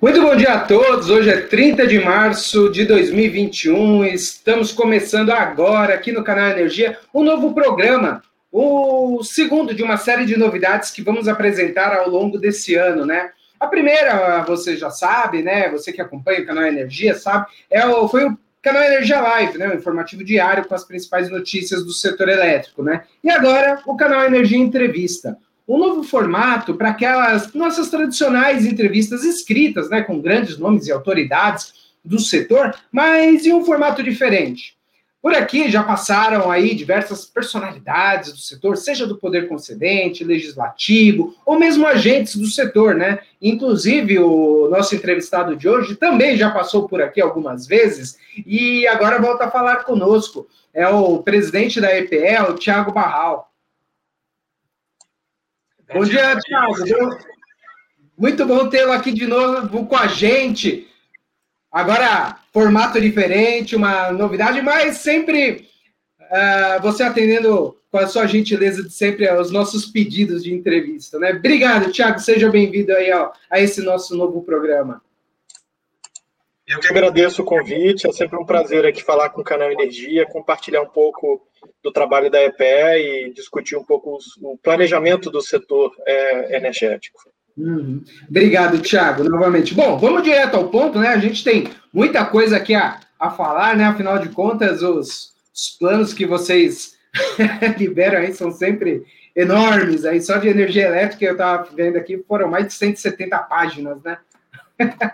Muito bom dia a todos. Hoje é 30 de março de 2021. Estamos começando agora aqui no canal Energia um novo programa, o segundo de uma série de novidades que vamos apresentar ao longo desse ano, né? A primeira, você já sabe, né? Você que acompanha o canal Energia sabe, é o, foi o canal Energia Live, né? O informativo diário com as principais notícias do setor elétrico, né? E agora o canal Energia Entrevista um novo formato para aquelas nossas tradicionais entrevistas escritas, né, com grandes nomes e autoridades do setor, mas em um formato diferente. Por aqui já passaram aí diversas personalidades do setor, seja do poder concedente, legislativo, ou mesmo agentes do setor, né? Inclusive, o nosso entrevistado de hoje também já passou por aqui algumas vezes e agora volta a falar conosco. É o presidente da EPE, o Tiago Barral. Bom dia, Thiago. Muito bom tê-lo aqui de novo com a gente. Agora, formato diferente, uma novidade, mas sempre uh, você atendendo com a sua gentileza de sempre aos nossos pedidos de entrevista, né? Obrigado, Thiago. Seja bem-vindo aí ó, a esse nosso novo programa. Eu que agradeço o convite, é sempre um prazer aqui falar com o Canal Energia, compartilhar um pouco do trabalho da EPE e discutir um pouco o planejamento do setor é, energético. Uhum. Obrigado, Thiago, novamente. Bom, vamos direto ao ponto, né? A gente tem muita coisa aqui a, a falar, né? Afinal de contas, os, os planos que vocês liberam aí são sempre enormes. Aí só de energia elétrica, eu estava vendo aqui, foram mais de 170 páginas, né?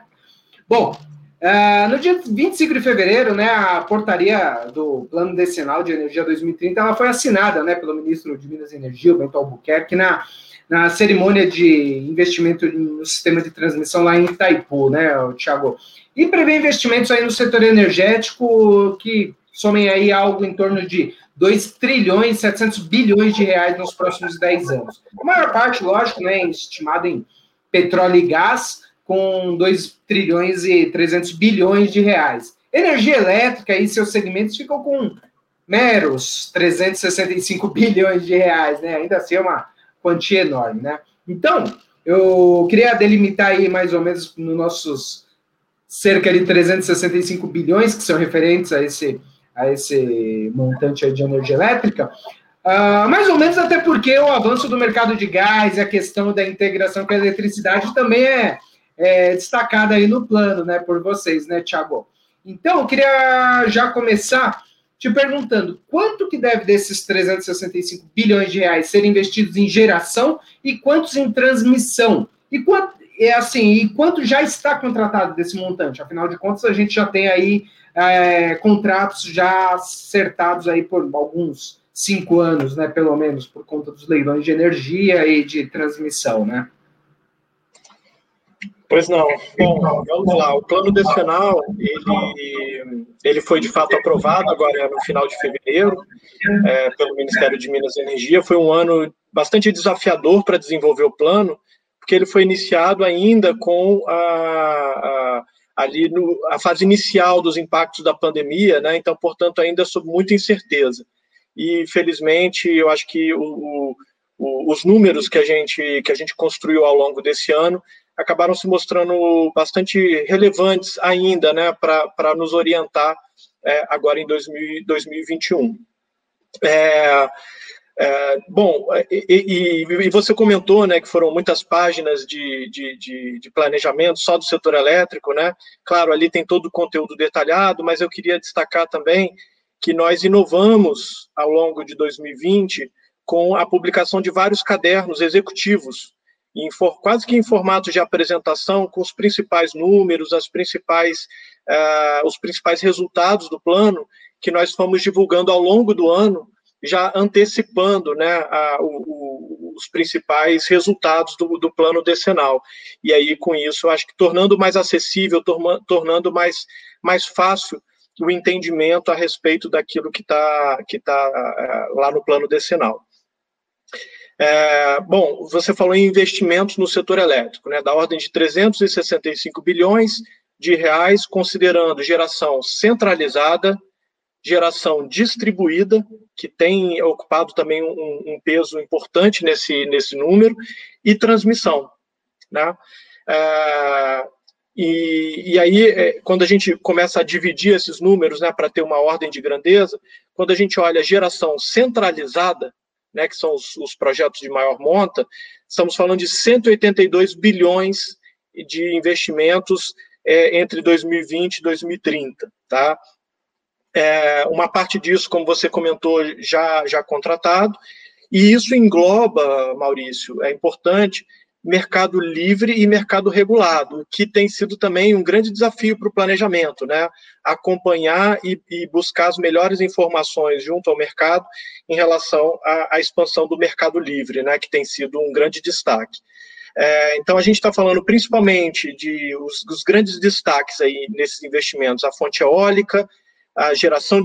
Bom, Uh, no dia 25 de fevereiro, né, a portaria do Plano Decenal de Energia 2030 ela foi assinada né, pelo ministro de Minas e Energia, o Bento Albuquerque, na, na cerimônia de investimento no sistema de transmissão lá em Itaipu, né, o Thiago? E prevê investimentos aí no setor energético que somem aí algo em torno de 2 trilhões 700 bilhões de reais nos próximos 10 anos. A maior parte, lógico, né, estimada em petróleo e gás, com 2 trilhões e 300 bilhões de reais. Energia elétrica e seus segmentos ficam com meros 365 bilhões de reais, né? Ainda assim é uma quantia enorme, né? Então, eu queria delimitar aí mais ou menos nos nossos cerca de 365 bilhões que são referentes a esse, a esse montante de energia elétrica, uh, mais ou menos até porque o avanço do mercado de gás e a questão da integração com a eletricidade também é é, destacada aí no plano, né, por vocês, né, Tiago? Então, eu queria já começar te perguntando quanto que deve desses 365 bilhões de reais ser investidos em geração e quantos em transmissão? E quanto, é assim, e quanto já está contratado desse montante? Afinal de contas, a gente já tem aí é, contratos já acertados aí por alguns cinco anos, né, pelo menos, por conta dos leilões de energia e de transmissão, né? Pois não. Bom, vamos lá. O plano decenal, ele, ele foi de fato aprovado agora no final de fevereiro é, pelo Ministério de Minas e Energia. Foi um ano bastante desafiador para desenvolver o plano, porque ele foi iniciado ainda com a, a ali no, a fase inicial dos impactos da pandemia, né? Então, portanto, ainda sob muita incerteza. E felizmente, eu acho que o, o, os números que a gente que a gente construiu ao longo desse ano acabaram se mostrando bastante relevantes ainda, né, para nos orientar é, agora em 2000, 2021. É, é, bom, e, e, e, você comentou né, que foram muitas páginas de, de, de, de, planejamento só do setor elétrico, né? Claro, ali tem todo o conteúdo detalhado, mas eu queria destacar também que nós inovamos ao longo de 2020 com a publicação de vários cadernos executivos em, quase que em formato de apresentação, com os principais números, as principais, uh, os principais resultados do plano, que nós fomos divulgando ao longo do ano, já antecipando né, a, o, os principais resultados do, do, plano decenal. E aí, com isso, acho que tornando mais acessível, tornando mais, mais fácil o entendimento a respeito daquilo que está que tá, uh, lá no plano decenal. É, bom, você falou em investimentos no setor elétrico, né, da ordem de 365 bilhões de reais, considerando geração centralizada, geração distribuída, que tem ocupado também um, um peso importante nesse, nesse número, e transmissão. Né? É, E, e aí, é, quando a gente começa a dividir esses números, né, para ter uma ordem de grandeza, quando a gente olha geração centralizada, né, que são os, os projetos de maior monta, estamos falando de 182 bilhões de investimentos é, entre 2020 e 2030, tá? É, uma parte disso, como você comentou, já, já contratado, e isso engloba, Maurício, é importante, mercado livre e mercado regulado, que tem sido também um grande desafio para o planejamento, né? Acompanhar e, e, buscar as melhores informações junto ao mercado em relação à, à expansão do mercado livre, né? Que tem sido um grande destaque. É, então, a gente está falando principalmente de os, grandes destaques aí nesses investimentos, a fonte eólica, a geração,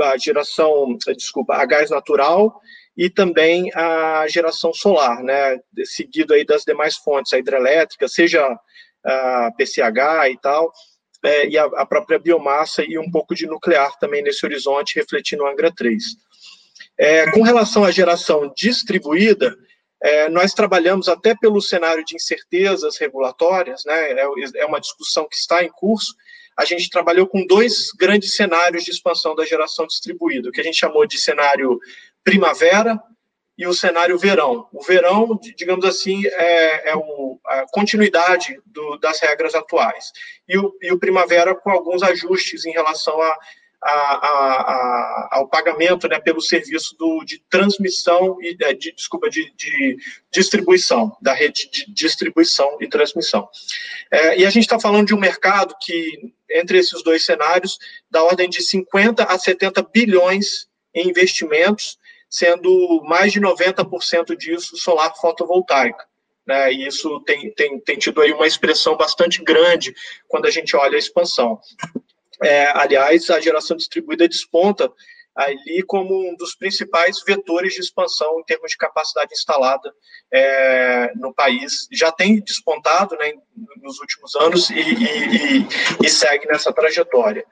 a geração, desculpa, a gás natural e também a geração solar, né, seguido aí das demais fontes, a hidrelétrica, seja a PCH e tal, é, e a, a, própria biomassa e um pouco de nuclear também nesse horizonte, refletindo o Angra 3. É, com relação à geração distribuída, é, nós trabalhamos até pelo cenário de incertezas regulatórias, né, é, é uma discussão que está em curso, a gente trabalhou com dois grandes cenários de expansão da geração distribuída, o que a gente chamou de cenário primavera e o cenário verão. O verão, digamos assim, é, é o, a continuidade do, das regras atuais. E o, e o, primavera com alguns ajustes em relação a, a, ao pagamento né, pelo serviço do, de transmissão e é, de, desculpa de, de, distribuição da rede de distribuição e transmissão. É, e a gente está falando de um mercado que entre esses dois cenários da ordem de 50 a 70 bilhões em investimentos sendo mais de 90% disso solar fotovoltaica. Né, e isso tem, tem, tem tido aí uma expressão bastante grande quando a gente olha a expansão. É, aliás, a geração distribuída desponta ali como um dos principais vetores de expansão em termos de capacidade instalada é, no país. Já tem despontado né, nos últimos anos e, e, e segue nessa trajetória.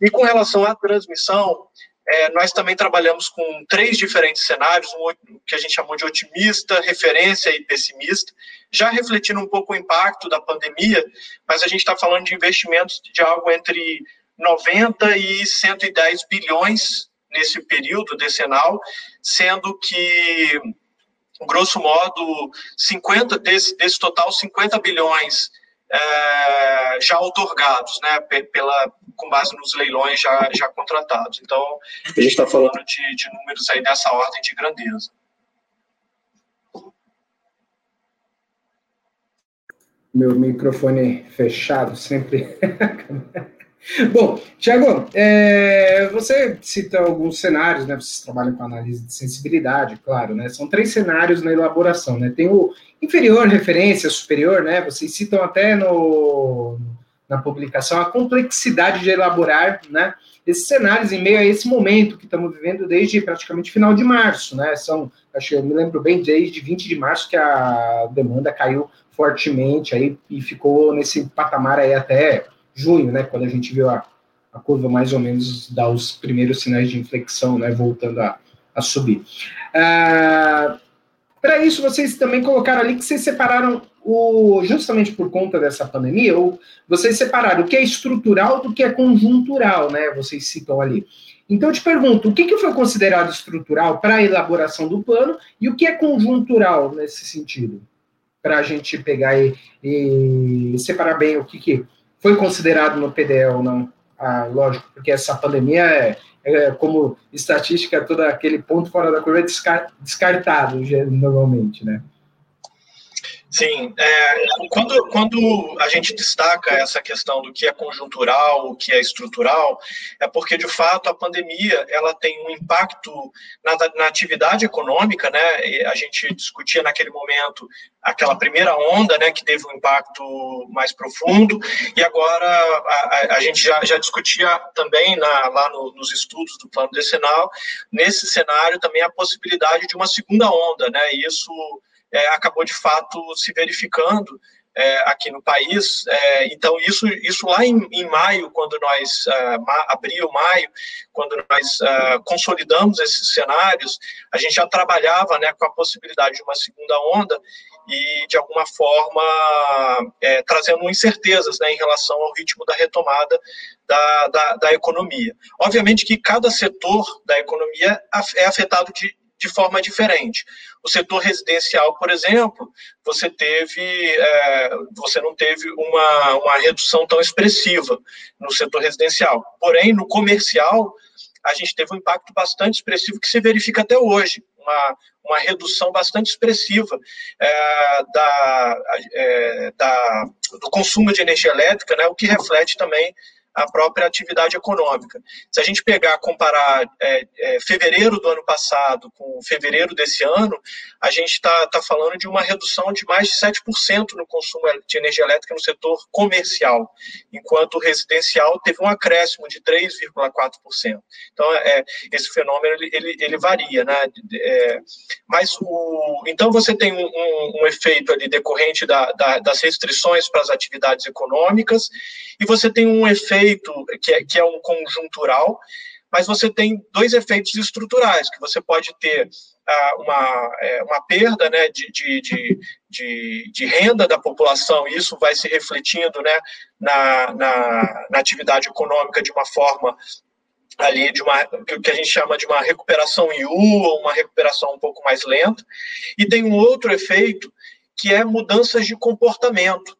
E com relação à transmissão, é, nós também trabalhamos com três diferentes cenários, um que a gente chamou de otimista, referência e pessimista, já refletindo um pouco o impacto da pandemia, mas a gente está falando de investimentos de algo entre 90 e 110 bilhões nesse período decenal, sendo que, grosso modo, 50 desse, desse total, 50 bilhões é, já otorgados, né, pela, com base nos leilões já, já contratados. Então, a gente está falando de, de números aí dessa ordem de grandeza. Meu microfone fechado sempre. Bom, Tiago, é, você cita alguns cenários, né? Vocês trabalham com análise de sensibilidade, claro, né? São três cenários na elaboração, né? Tem o inferior, referência, superior, né? Vocês citam até no, na publicação a complexidade de elaborar, né? Esses cenários em meio a esse momento que estamos vivendo desde praticamente final de março, né? São, acho eu me lembro bem, desde 20 de março que a demanda caiu fortemente aí e ficou nesse patamar aí até junho, né? Quando a gente viu a, a curva mais ou menos dar os primeiros sinais de inflexão, né? Voltando a, a subir. Ah, para isso, vocês também colocaram ali que vocês separaram o, justamente por conta dessa pandemia, ou vocês separaram o que é estrutural do que é conjuntural, né? Vocês citam ali. Então, eu te pergunto, o que, que foi considerado estrutural para a elaboração do plano e o que é conjuntural nesse sentido? Para a gente pegar e, e, separar bem o que, que foi considerado no PDE ou não. Ah, lógico, porque essa pandemia é, é, como estatística, todo aquele ponto fora da curva é descartado, normalmente, né? Sim, é, quando, quando a gente destaca essa questão do que é conjuntural, o que é estrutural, é porque, de fato, a pandemia ela tem um impacto na, na atividade econômica, né? E a gente discutia naquele momento aquela primeira onda, né, que teve um impacto mais profundo, e agora a, a gente já, já discutia também na, lá no, nos estudos do plano decenal, nesse cenário também a possibilidade de uma segunda onda, né? E isso é, acabou de fato se verificando é, aqui no país. É, então, isso, isso lá em, em maio, quando nós, uh, abril, maio, quando nós uh, consolidamos esses cenários, a gente já trabalhava né, com a possibilidade de uma segunda onda, e, de alguma forma, é, trazendo incertezas né, em relação ao ritmo da retomada da, da, da, economia. Obviamente que cada setor da economia é afetado de, de forma diferente. O setor residencial, por exemplo, você teve, é, você não teve uma, uma redução tão expressiva no setor residencial. Porém, no comercial, a gente teve um impacto bastante expressivo que se verifica até hoje, uma, uma redução bastante expressiva é, da, é, da, do consumo de energia elétrica, né, o que reflete também a própria atividade econômica. Se a gente pegar, comparar é, é, fevereiro do ano passado com fevereiro desse ano, a gente está tá falando de uma redução de mais de 7% no consumo de energia elétrica no setor comercial, enquanto o residencial teve um acréscimo de 3,4%. Então, é, esse fenômeno ele, ele, ele varia, né? É, mas o, então você tem um, um, um efeito ali decorrente da, da, das restrições para as atividades econômicas e você tem um efeito que é, que é um conjuntural, mas você tem dois efeitos estruturais, que você pode ter ah, uma, é, uma perda né, de, de, de, de, renda da população, e isso vai se refletindo né, na, na, na atividade econômica de uma forma ali de uma que a gente chama de uma recuperação em U ou uma recuperação um pouco mais lenta. E tem um outro efeito que é mudanças de comportamento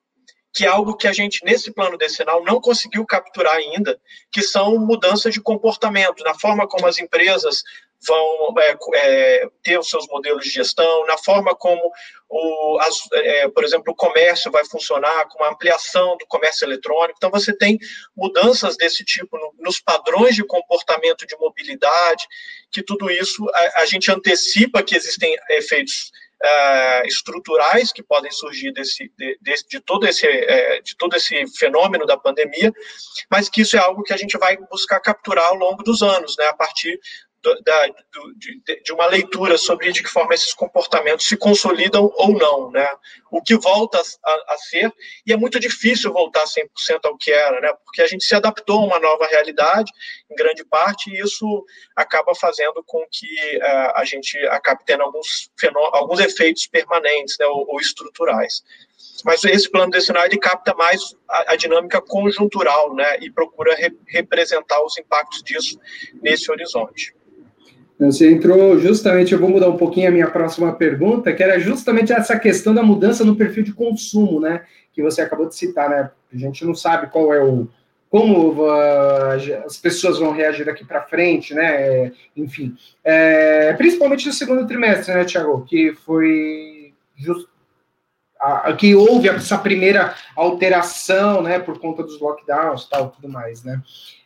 que é algo que a gente, nesse plano decenal, não conseguiu capturar ainda, que são mudanças de comportamento, na forma como as empresas vão é, é, ter os seus modelos de gestão, na forma como, o, as, é, por exemplo, o comércio vai funcionar, com a ampliação do comércio eletrônico. Então, você tem mudanças desse tipo no, nos padrões de comportamento de mobilidade, que tudo isso a, a gente antecipa que existem efeitos uh, estruturais que podem surgir desse, de, de, de todo esse, uh, de todo esse fenômeno da pandemia, mas que isso é algo que a gente vai buscar capturar ao longo dos anos, né, a partir da, do, de, de, uma leitura sobre de que forma esses comportamentos se consolidam ou não, né? O que volta a, a ser, e é muito difícil voltar 100% ao que era, né? Porque a gente se adaptou a uma nova realidade, em grande parte, e isso acaba fazendo com que uh, a gente acabe tendo alguns, alguns efeitos permanentes, né? Ou, ou estruturais mas esse plano decenal ele capta mais a, a dinâmica conjuntural, né, e procura re, representar os impactos disso nesse horizonte. Você entrou justamente, eu vou mudar um pouquinho a minha próxima pergunta, que era justamente essa questão da mudança no perfil de consumo, né? Que você acabou de citar, né? A gente não sabe qual é o. como uh, as pessoas vão reagir daqui para frente, né? Enfim. É, principalmente no segundo trimestre, né, Tiago? Que foi just, a, que houve essa primeira alteração, né? Por conta dos lockdowns tal, tudo mais, né?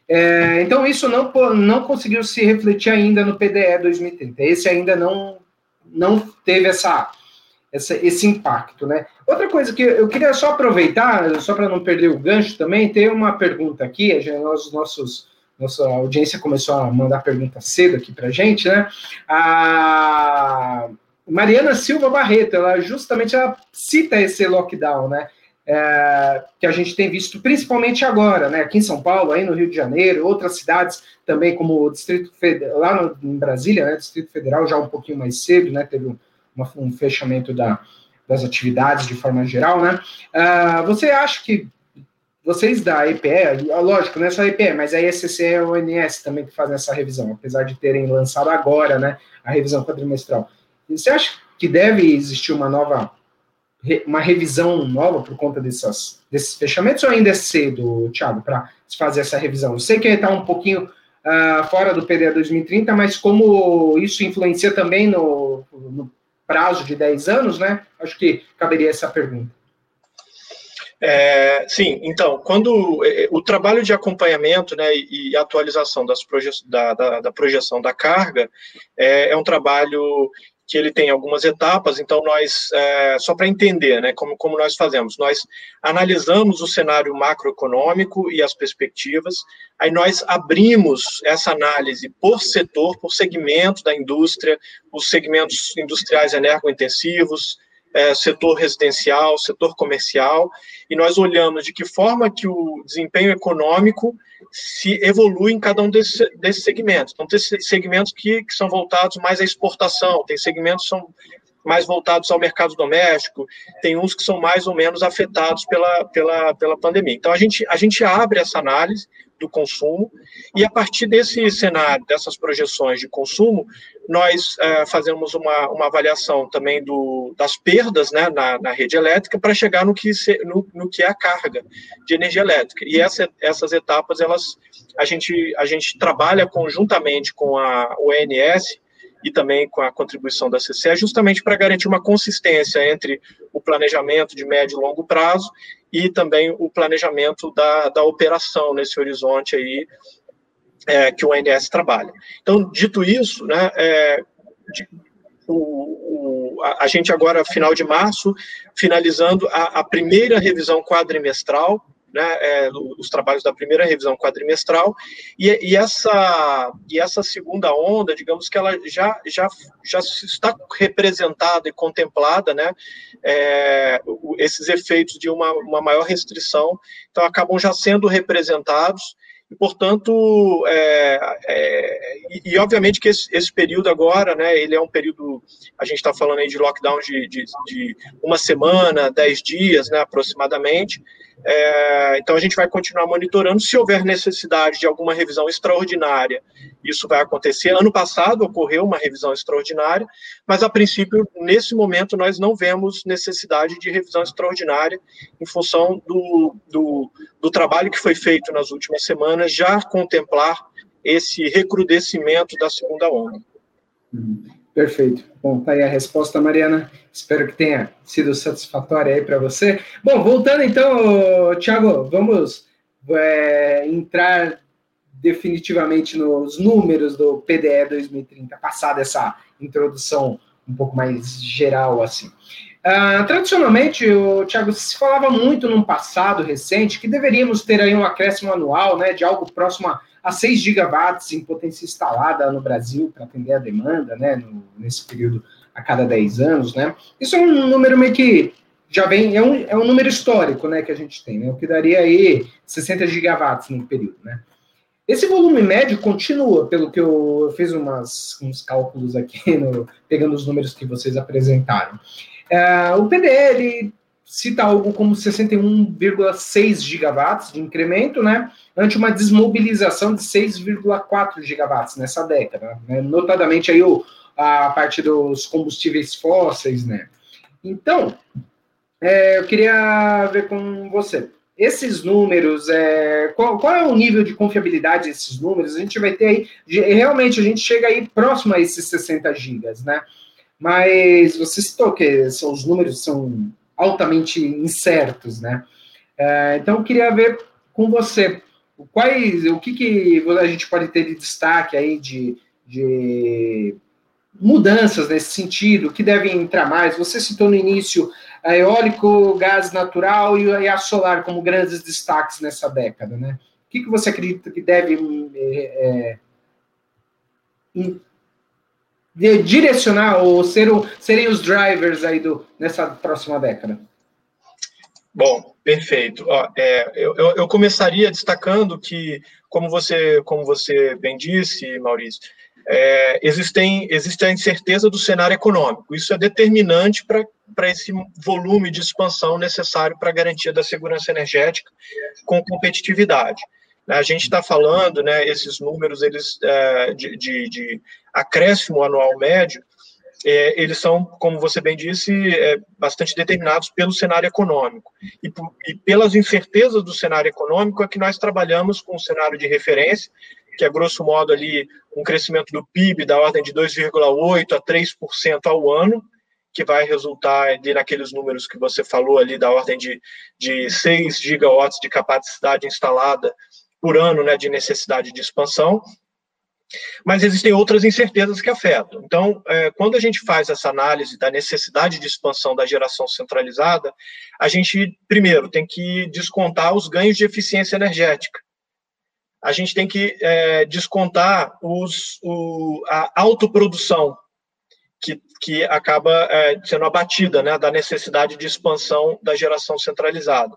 É, então, isso não, não conseguiu se refletir ainda no PDE 2030. Esse ainda não, não teve essa, essa, esse impacto, né? Outra coisa que eu queria só aproveitar, só para não perder o gancho também, tem uma pergunta aqui, os nossos, nossa audiência começou a mandar pergunta cedo aqui para gente, né? A Mariana Silva Barreto, ela justamente ela cita esse lockdown, né? É, que a gente tem visto principalmente agora, né, aqui em São Paulo, aí no Rio de Janeiro, outras cidades também, como o Distrito Federal, lá no, em Brasília, né, Distrito Federal já um pouquinho mais cedo, né, teve um, uma, um fechamento da, das atividades de forma geral, né, uh, você acha que vocês da EPE, lógico, não é só a EPE, mas a ESCC e a ONS também que fazem essa revisão, apesar de terem lançado agora, né, a revisão quadrimestral. Você acha que deve existir uma nova uma revisão nova por conta dessas, desses fechamentos ou ainda é cedo, Thiago, para fazer essa revisão? Eu sei que está um pouquinho uh, fora do PDA 2030, mas como isso influencia também no, no, prazo de 10 anos, né? Acho que caberia essa pergunta. É, sim, então, quando é, o trabalho de acompanhamento né, e atualização das proje da, da, da, projeção da carga é, é um trabalho que ele tem algumas etapas, então nós, é, só para entender, né, como, como nós fazemos, nós analisamos o cenário macroeconômico e as perspectivas, aí nós abrimos essa análise por setor, por segmento da indústria, os segmentos industriais energointensivos, é, setor residencial, setor comercial, e nós olhamos de que forma que o desempenho econômico se evolui em cada um desses, segmentos. Então, tem segmentos que, que são voltados mais à exportação, tem segmentos que são mais voltados ao mercado doméstico, tem uns que são mais ou menos afetados pela, pela, pela pandemia. Então, a gente, a gente abre essa análise do consumo, e a partir desse cenário, dessas projeções de consumo, nós é, fazemos uma, uma avaliação também do, das perdas né, na, na rede elétrica para chegar no que, se, no, no, que é a carga de energia elétrica. E essa, essas etapas, elas, a, gente, a gente trabalha conjuntamente com a ONS e também com a contribuição da CCE, justamente para garantir uma consistência entre o planejamento de médio e longo prazo e também o planejamento da, da operação nesse horizonte aí é, que o ONS trabalha. Então, dito isso, né, é, de, o, o, a, a, gente agora, final de março, finalizando a, a primeira revisão quadrimestral né, é, os trabalhos da primeira revisão quadrimestral, e, e, essa, e essa segunda onda, digamos que ela já, já, já está representada e contemplada, né, é, esses efeitos de uma, uma maior restrição, então acabam já sendo representados, e, portanto, é, é, e, e, obviamente que esse, esse, período agora, né, ele é um período, a gente está falando aí de lockdown de, de, de, uma semana, dez dias, né, aproximadamente, é, então a gente vai continuar monitorando. Se houver necessidade de alguma revisão extraordinária, isso vai acontecer. Ano passado ocorreu uma revisão extraordinária, mas a princípio, nesse momento, nós não vemos necessidade de revisão extraordinária em função do, do, do trabalho que foi feito nas últimas semanas, já contemplar esse recrudescimento da segunda onda. Uhum. Perfeito. Bom, tá aí a resposta, Mariana. Espero que tenha sido satisfatória aí para você. Bom, voltando então, Thiago, vamos é, entrar definitivamente nos números do PDE 2030, passada essa introdução um pouco mais geral assim. Uh, tradicionalmente, o Thiago se falava muito num passado recente que deveríamos ter aí um acréscimo anual, né, de algo próximo a a 6 gigawatts em potência instalada no Brasil para atender a demanda, né, no, nesse período a cada 10 anos, né? Isso é um número meio que já vem, é um, é um número histórico, né, que a gente tem, né, o que daria aí 60 gigawatts no período, né? Esse volume médio continua, pelo que eu, fiz umas, uns cálculos aqui, no, pegando os números que vocês apresentaram. É, o PDL cita algo como 61,6 gigawatts de incremento, né, ante uma desmobilização de 6,4 gigawatts nessa década, né, notadamente aí o, a parte dos combustíveis fósseis, né. Então, é, eu queria ver com você, esses números, é, qual, qual, é o nível de confiabilidade desses números? A gente vai ter aí, realmente, a gente chega aí próximo a esses 60 gigas, né, mas você citou que são, os números são altamente incertos, né? É, então, eu queria ver com você quais, o que, que a gente pode ter de destaque aí de, de mudanças nesse sentido, que devem entrar mais. Você citou no início a eólico, gás natural e a solar como grandes destaques nessa década, né? O que, que você acredita que deve é, é, de direcionar ou ser o, serem os drivers aí do, nessa próxima década? Bom, perfeito. Ó, é, eu, eu, começaria destacando que, como você, como você bem disse, Maurício, é, existem, existe a incerteza do cenário econômico. Isso é determinante para esse volume de expansão necessário para a garantia da segurança energética com competitividade. A gente está falando, né, esses números eles, é, de, de, de, acréscimo anual médio, é, eles são, como você bem disse, é, bastante determinados pelo cenário econômico. E, e, pelas incertezas do cenário econômico é que nós trabalhamos com o cenário de referência, que é, grosso modo, ali um crescimento do PIB da ordem de 2,8% a 3% ao ano, que vai resultar ali naqueles números que você falou ali, da ordem de, de 6 gigawatts de capacidade instalada por ano né, de necessidade de expansão, mas existem outras incertezas que afetam. Então, é, quando a gente faz essa análise da necessidade de expansão da geração centralizada, a gente, primeiro, tem que descontar os ganhos de eficiência energética. A gente tem que é, descontar os, o, a autoprodução, que, que acaba é, sendo abatida né, da necessidade de expansão da geração centralizada.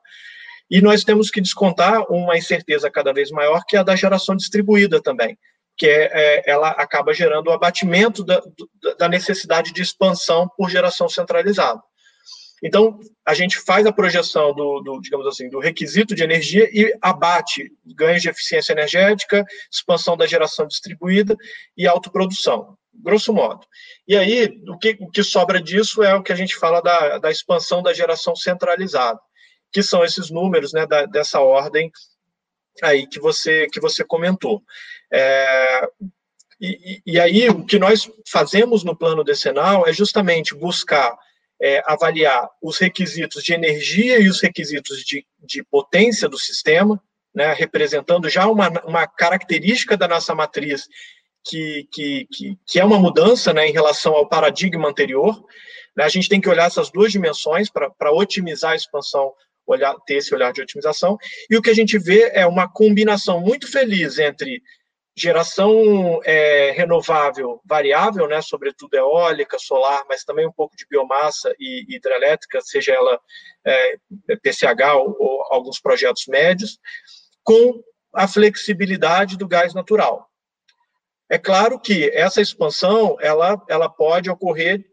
E nós temos que descontar uma incerteza cada vez maior, que é a da geração distribuída também. Que é, é, ela acaba gerando o abatimento da, da necessidade de expansão por geração centralizada. Então, a gente faz a projeção do, do, digamos assim, do requisito de energia e abate ganhos de eficiência energética, expansão da geração distribuída e autoprodução, grosso modo. E aí, o que, o que sobra disso é o que a gente fala da, da expansão da geração centralizada, que são esses números né, da, dessa ordem aí que você, que você comentou. É, e, e, aí, o que nós fazemos no plano decenal é justamente buscar é, avaliar os requisitos de energia e os requisitos de, de potência do sistema, né, representando já uma, uma característica da nossa matriz que, que, que, que é uma mudança né, em relação ao paradigma anterior. A gente tem que olhar essas duas dimensões para otimizar a expansão olhar, ter esse olhar de otimização. E o que a gente vê é uma combinação muito feliz entre geração é, renovável variável, né, sobretudo eólica, solar, mas também um pouco de biomassa e hidrelétrica, seja ela é, PCH ou, ou alguns projetos médios, com a flexibilidade do gás natural. É claro que essa expansão ela, ela pode ocorrer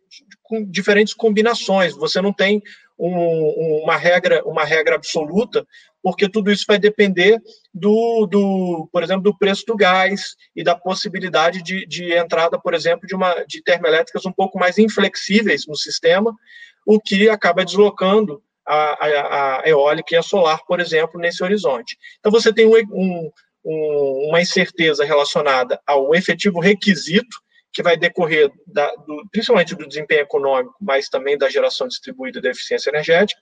com diferentes combinações. Você não tem um, uma, regra, uma regra absoluta, porque tudo isso vai depender do, do, por exemplo, do preço do gás e da possibilidade de, de entrada, por exemplo, de, uma, de termoelétricas um pouco mais inflexíveis no sistema, o que acaba deslocando a, a, a eólica e a solar, por exemplo, nesse horizonte. Então, você tem um, um, uma incerteza relacionada ao efetivo requisito que vai decorrer da, do, principalmente do desempenho econômico, mas também da geração distribuída da eficiência energética.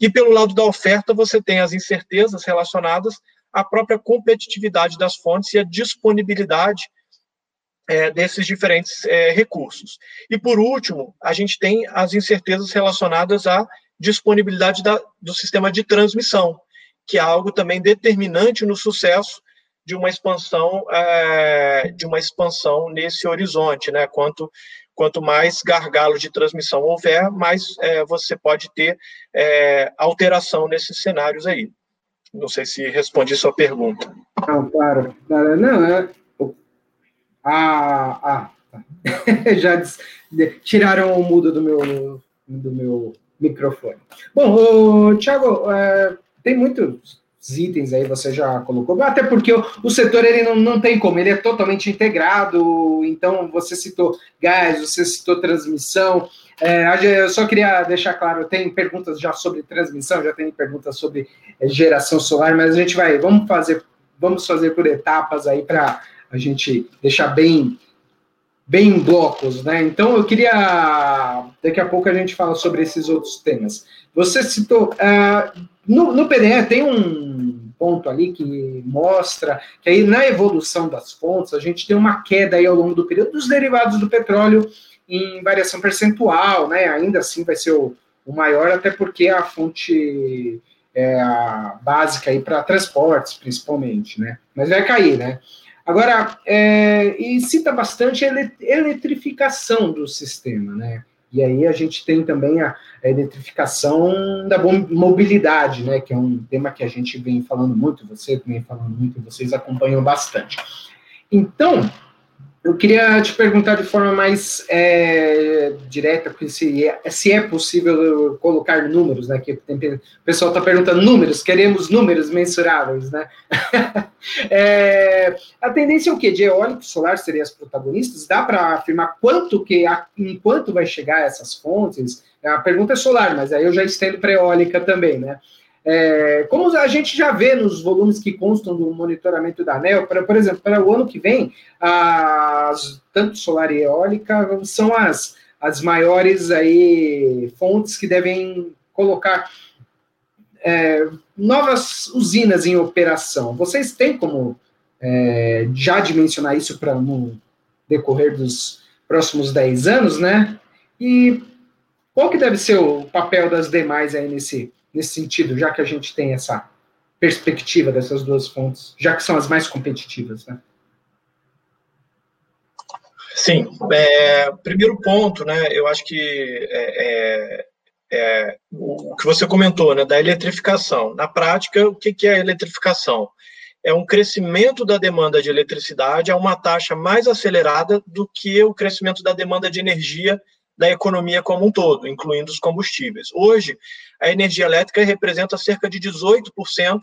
E pelo lado da oferta, você tem as incertezas relacionadas à própria competitividade das fontes e a disponibilidade é, desses diferentes é, recursos. E por último, a gente tem as incertezas relacionadas à disponibilidade da, do sistema de transmissão, que é algo também determinante no sucesso de uma expansão é, de uma expansão nesse horizonte, né? Quanto quanto mais gargalo de transmissão houver, mais é, você pode ter é, alteração nesses cenários aí. Não sei se respondi sua pergunta. Não, claro. Não, é... Ah, ah já tiraram o mudo do meu, do meu microfone. Bom, Tiago, é, tem muitos itens aí você já colocou, até porque o, o setor ele não, não tem como, ele é totalmente integrado, então você citou gás, você citou transmissão, é, eu só queria deixar claro, tem perguntas já sobre transmissão, já tem perguntas sobre é, geração solar, mas a gente vai, vamos fazer, vamos fazer por etapas aí para a gente deixar bem bem em blocos, né? Então eu queria daqui a pouco a gente fala sobre esses outros temas. Você citou uh, no, no PDE tem um ponto ali que mostra que aí na evolução das fontes a gente tem uma queda aí ao longo do período dos derivados do petróleo em variação percentual, né? Ainda assim vai ser o, o maior, até porque a fonte é a básica aí para transportes, principalmente, né? Mas vai cair, né? Agora, é, e cita bastante a eletrificação do sistema, né? E aí a gente tem também a, a eletrificação da mobilidade, né, que é um tema que a gente vem falando muito, você vem falando muito, vocês acompanham bastante. Então, eu queria te perguntar de forma mais é, direta, se é, se é possível colocar números, né? Que tem, o pessoal está perguntando números, queremos números mensuráveis, né? é, a tendência é o quê? De eólico e solar seriam as protagonistas? Dá para afirmar quanto que, enquanto vai chegar essas fontes? A pergunta é solar, mas aí eu já estendo para eólica também, né? É, como a gente já vê nos volumes que constam do monitoramento da ANEL, para, por exemplo, para o ano que vem, as, tanto solar e eólica são as, as maiores aí, fontes que devem colocar é, novas usinas em operação. Vocês têm como é, já dimensionar isso para no decorrer dos próximos 10 anos, né? E qual que deve ser o papel das demais aí nesse nesse sentido, já que a gente tem essa perspectiva dessas duas fontes, já que são as mais competitivas, né? Sim, é, primeiro ponto, né, eu acho que é, é, é, o que você comentou, né, da eletrificação. Na prática, o que, que é a eletrificação? é um crescimento da demanda de eletricidade a uma taxa mais acelerada do que o crescimento da demanda de energia da economia como um todo, incluindo os combustíveis. Hoje, a energia elétrica representa cerca de 18%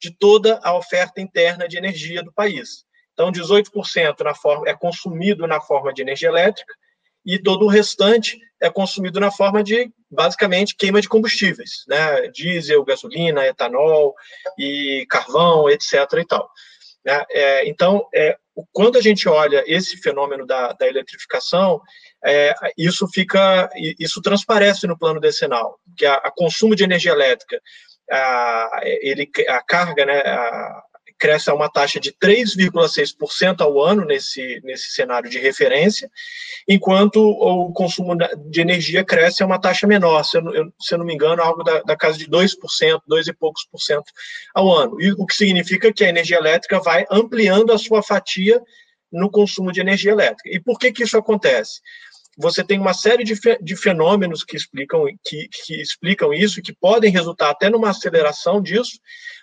de toda a oferta interna de energia do país. Então, 18% na forma, é consumido na forma de energia elétrica e todo o restante é consumido na forma de, basicamente, queima de combustíveis, né? Diesel, gasolina, etanol e carvão, etc. e tal. Né? É, então, é, quando a gente olha esse fenômeno da, da eletrificação, é, isso fica, isso transparece no plano decenal, que a, a consumo de energia elétrica, a, ele, a carga, né, a, cresce a uma taxa de 3,6% ao ano nesse, nesse cenário de referência, enquanto o consumo de energia cresce a uma taxa menor, se eu, eu, se eu não me engano, algo da, da casa de 2%, 2 e poucos por cento ao ano. E, o que significa que a energia elétrica vai ampliando a sua fatia no consumo de energia elétrica. E por que, que isso acontece? Você tem uma série de, de fenômenos que explicam, que, que explicam isso, que podem resultar até numa aceleração disso,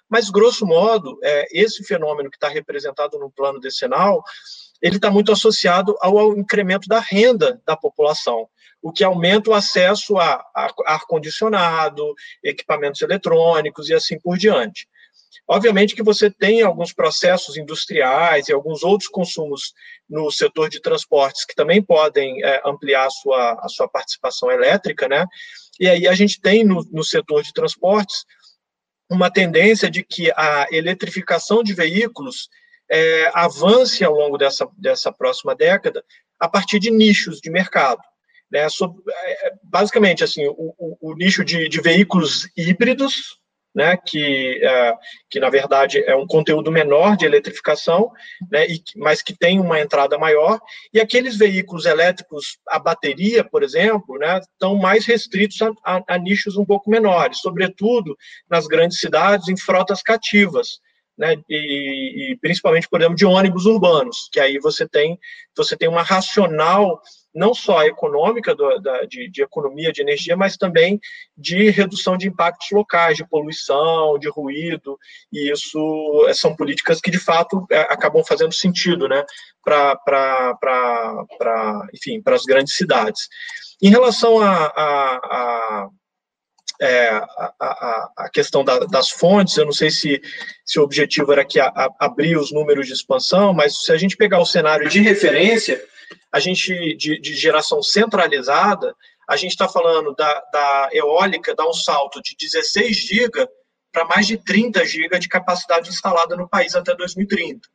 mas, grosso modo, é, esse fenômeno que está representado no plano decenal, ele está muito associado ao, ao, incremento da renda da população, o que aumenta o acesso a ar-condicionado, equipamentos eletrônicos e assim por diante. Obviamente que você tem alguns processos industriais e alguns outros consumos no setor de transportes que também podem é, ampliar a sua, a sua participação elétrica, né? E aí a gente tem no, no setor de transportes uma tendência de que a eletrificação de veículos é, avance ao longo dessa, dessa próxima década a partir de nichos de mercado. Né? É, basicamente, assim, o, o, o nicho de, de, veículos híbridos, né, que, é, que na verdade é um conteúdo menor de eletrificação, né, e, mas que tem uma entrada maior, e aqueles veículos elétricos a bateria, por exemplo, né, estão mais restritos a, a, a nichos um pouco menores, sobretudo nas grandes cidades, em frotas cativas, né, e, e, principalmente, por exemplo, de ônibus urbanos, que aí você tem, você tem uma racional não só econômica do, da, de, de, economia de energia, mas também de redução de impactos locais, de poluição, de ruído, e isso é, são políticas que de fato é, acabam fazendo sentido, né, para, enfim, para as grandes cidades. Em relação a, a, a é, a, a, a, questão da, das fontes, eu não sei se, se o objetivo era que a, abrir os números de expansão, mas se a gente pegar o cenário de referência, a gente de, de geração centralizada, a gente está falando da, da, eólica dar um salto de 16 GB para mais de 30 GB de capacidade instalada no país até 2030.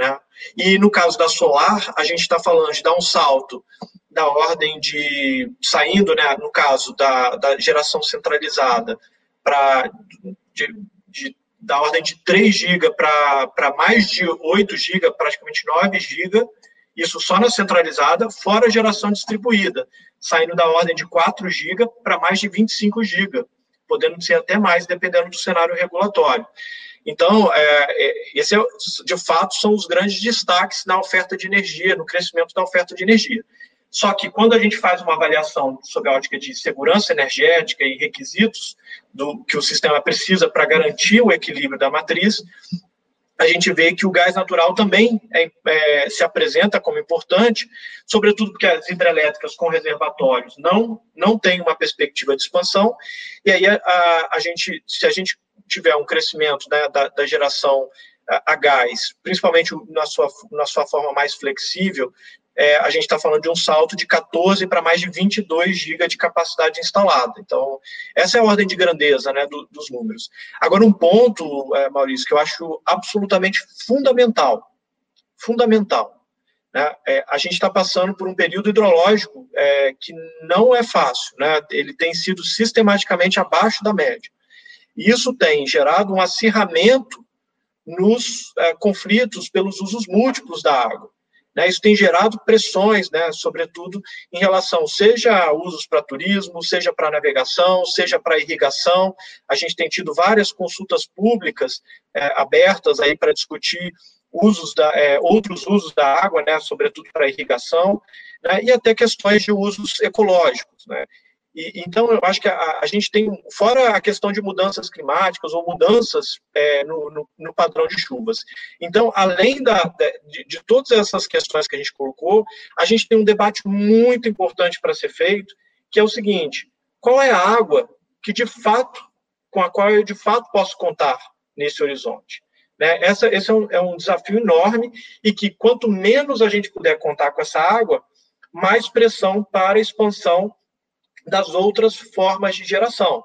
Né? E no caso da solar, a gente está falando de dar um salto da ordem de saindo, né, no caso da, da geração centralizada, para da ordem de 3 GB para mais de 8 GB, praticamente 9 GB, isso só na centralizada, fora a geração distribuída, saindo da ordem de 4 GB para mais de 25 GB, podendo ser até mais, dependendo do cenário regulatório. Então, é, é, esse é, de fato são os grandes destaques na oferta de energia, no crescimento da oferta de energia. Só que quando a gente faz uma avaliação sob a ótica de segurança energética e requisitos do que o sistema precisa para garantir o equilíbrio da matriz, a gente vê que o gás natural também é, é, se apresenta como importante, sobretudo porque as hidrelétricas com reservatórios não, não têm uma perspectiva de expansão, e aí a, a gente, se a gente tiver um crescimento né, da, da, geração a, gás, principalmente na sua, na sua forma mais flexível, é, a gente está falando de um salto de 14 para mais de 22 GB de capacidade instalada. Então, essa é a ordem de grandeza né, do, dos números. Agora, um ponto, é, Maurício, que eu acho absolutamente fundamental, fundamental, né, é, a gente está passando por um período hidrológico é, que não é fácil, né, ele tem sido sistematicamente abaixo da média. E isso tem gerado um acirramento nos é, conflitos pelos usos múltiplos da água. Né, isso tem gerado pressões, né, sobretudo em relação, seja a usos para turismo, seja para navegação, seja para irrigação. A gente tem tido várias consultas públicas é, abertas aí para discutir usos da, é, outros usos da água, né, sobretudo para irrigação, né, e até questões de usos ecológicos. Né. E, então, eu acho que a, a, gente tem, fora a questão de mudanças climáticas ou mudanças é, no, no, no, padrão de chuvas. Então, além da, de, de, todas essas questões que a gente colocou, a gente tem um debate muito importante para ser feito, que é o seguinte: qual é a água que de fato, com a qual eu de fato posso contar nesse horizonte? Né? Essa, esse é um, é um desafio enorme e que quanto menos a gente puder contar com essa água, mais pressão para a expansão das outras formas de geração.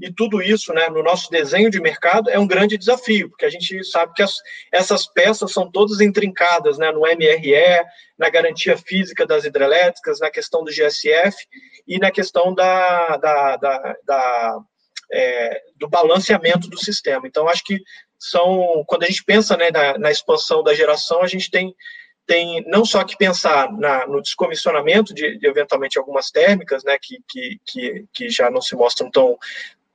E tudo isso, né, no nosso desenho de mercado, é um grande desafio, porque a gente sabe que as, essas peças são todas intrincadas né, no MRE, na garantia física das hidrelétricas, na questão do GSF e na questão da, da, da, da é, do balanceamento do sistema. Então, acho que são, quando a gente pensa né, na, na expansão da geração, a gente tem tem não só que pensar na, no descomissionamento de, de, eventualmente algumas térmicas, né, que, que, que, que já não se mostram tão,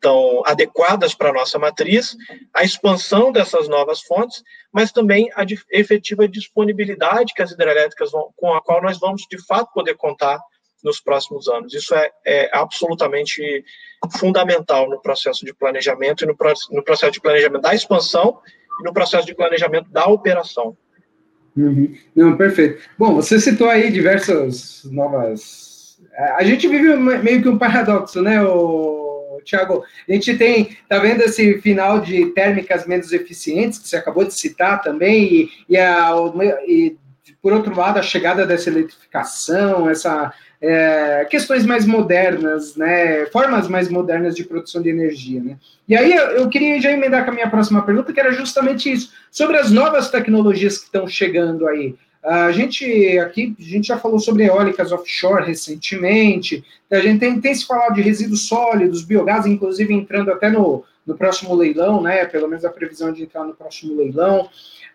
tão adequadas para a nossa matriz, a expansão dessas novas fontes, mas também a efetiva disponibilidade que as hidrelétricas vão, com a qual nós vamos de fato poder contar nos próximos anos. Isso é, é absolutamente fundamental no processo de planejamento e no, no processo de planejamento da expansão e no processo de planejamento da operação. Uhum. Não, perfeito. Bom, você citou aí diversas novas. A gente vive meio que um paradoxo, né, o Tiago? A gente tem, tá vendo esse final de térmicas menos eficientes que você acabou de citar também, e, e, a, e por outro lado, a chegada dessa eletrificação, essa é, questões mais modernas, né, formas mais modernas de produção de energia, né. E aí eu, eu, queria já emendar com a minha próxima pergunta, que era justamente isso, sobre as novas tecnologias que estão chegando aí. A gente aqui, a gente já falou sobre eólicas offshore recentemente, a gente tem, tem se falado de resíduos sólidos, biogás, inclusive entrando até no, no próximo leilão, né, pelo menos a previsão de entrar no próximo leilão.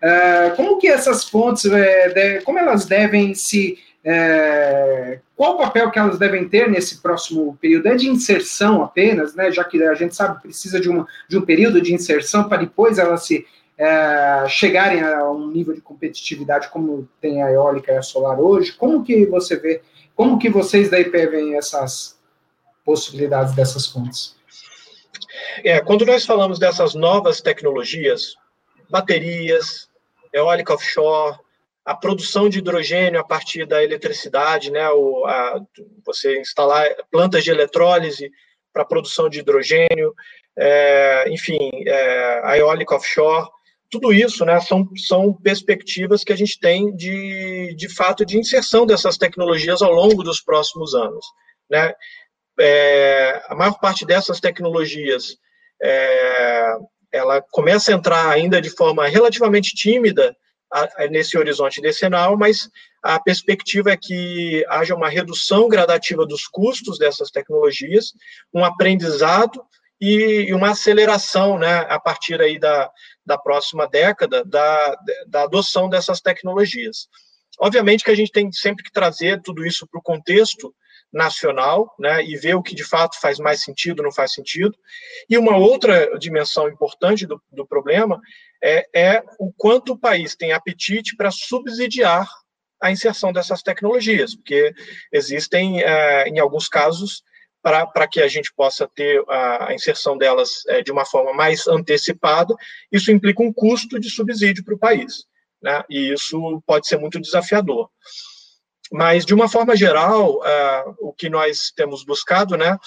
Uh, como que essas fontes, é, de, como elas devem se é, qual o papel que elas devem ter nesse próximo período? É de inserção apenas, né? Já que a gente sabe que precisa de, uma, de um período de inserção para depois elas se é, chegarem a um nível de competitividade como tem a eólica e a solar hoje. Como que você vê? Como que vocês da IP veem essas possibilidades dessas fontes? É, quando nós falamos dessas novas tecnologias, baterias, eólica offshore, a produção de hidrogênio a partir da eletricidade, né, o, a, você instalar plantas de eletrólise para produção de hidrogênio, é, enfim, é, a eólica offshore, tudo isso né, são, são perspectivas que a gente tem de, de fato de inserção dessas tecnologias ao longo dos próximos anos. Né? É, a maior parte dessas tecnologias é, ela começa a entrar ainda de forma relativamente tímida nesse horizonte decenal, mas a perspectiva é que haja uma redução gradativa dos custos dessas tecnologias, um aprendizado e uma aceleração, né, a partir aí da, da próxima década, da, da adoção dessas tecnologias. Obviamente que a gente tem sempre que trazer tudo isso para o contexto nacional, né, e ver o que de fato faz mais sentido, não faz sentido. E uma outra dimensão importante do, do problema é, é o quanto o país tem apetite para subsidiar a inserção dessas tecnologias, porque existem, é, em alguns casos, para que a gente possa ter a, inserção delas é, de uma forma mais antecipada, isso implica um custo de subsídio para o país, né? e isso pode ser muito desafiador. Mas, de uma forma geral, uh, o que nós temos buscado, né,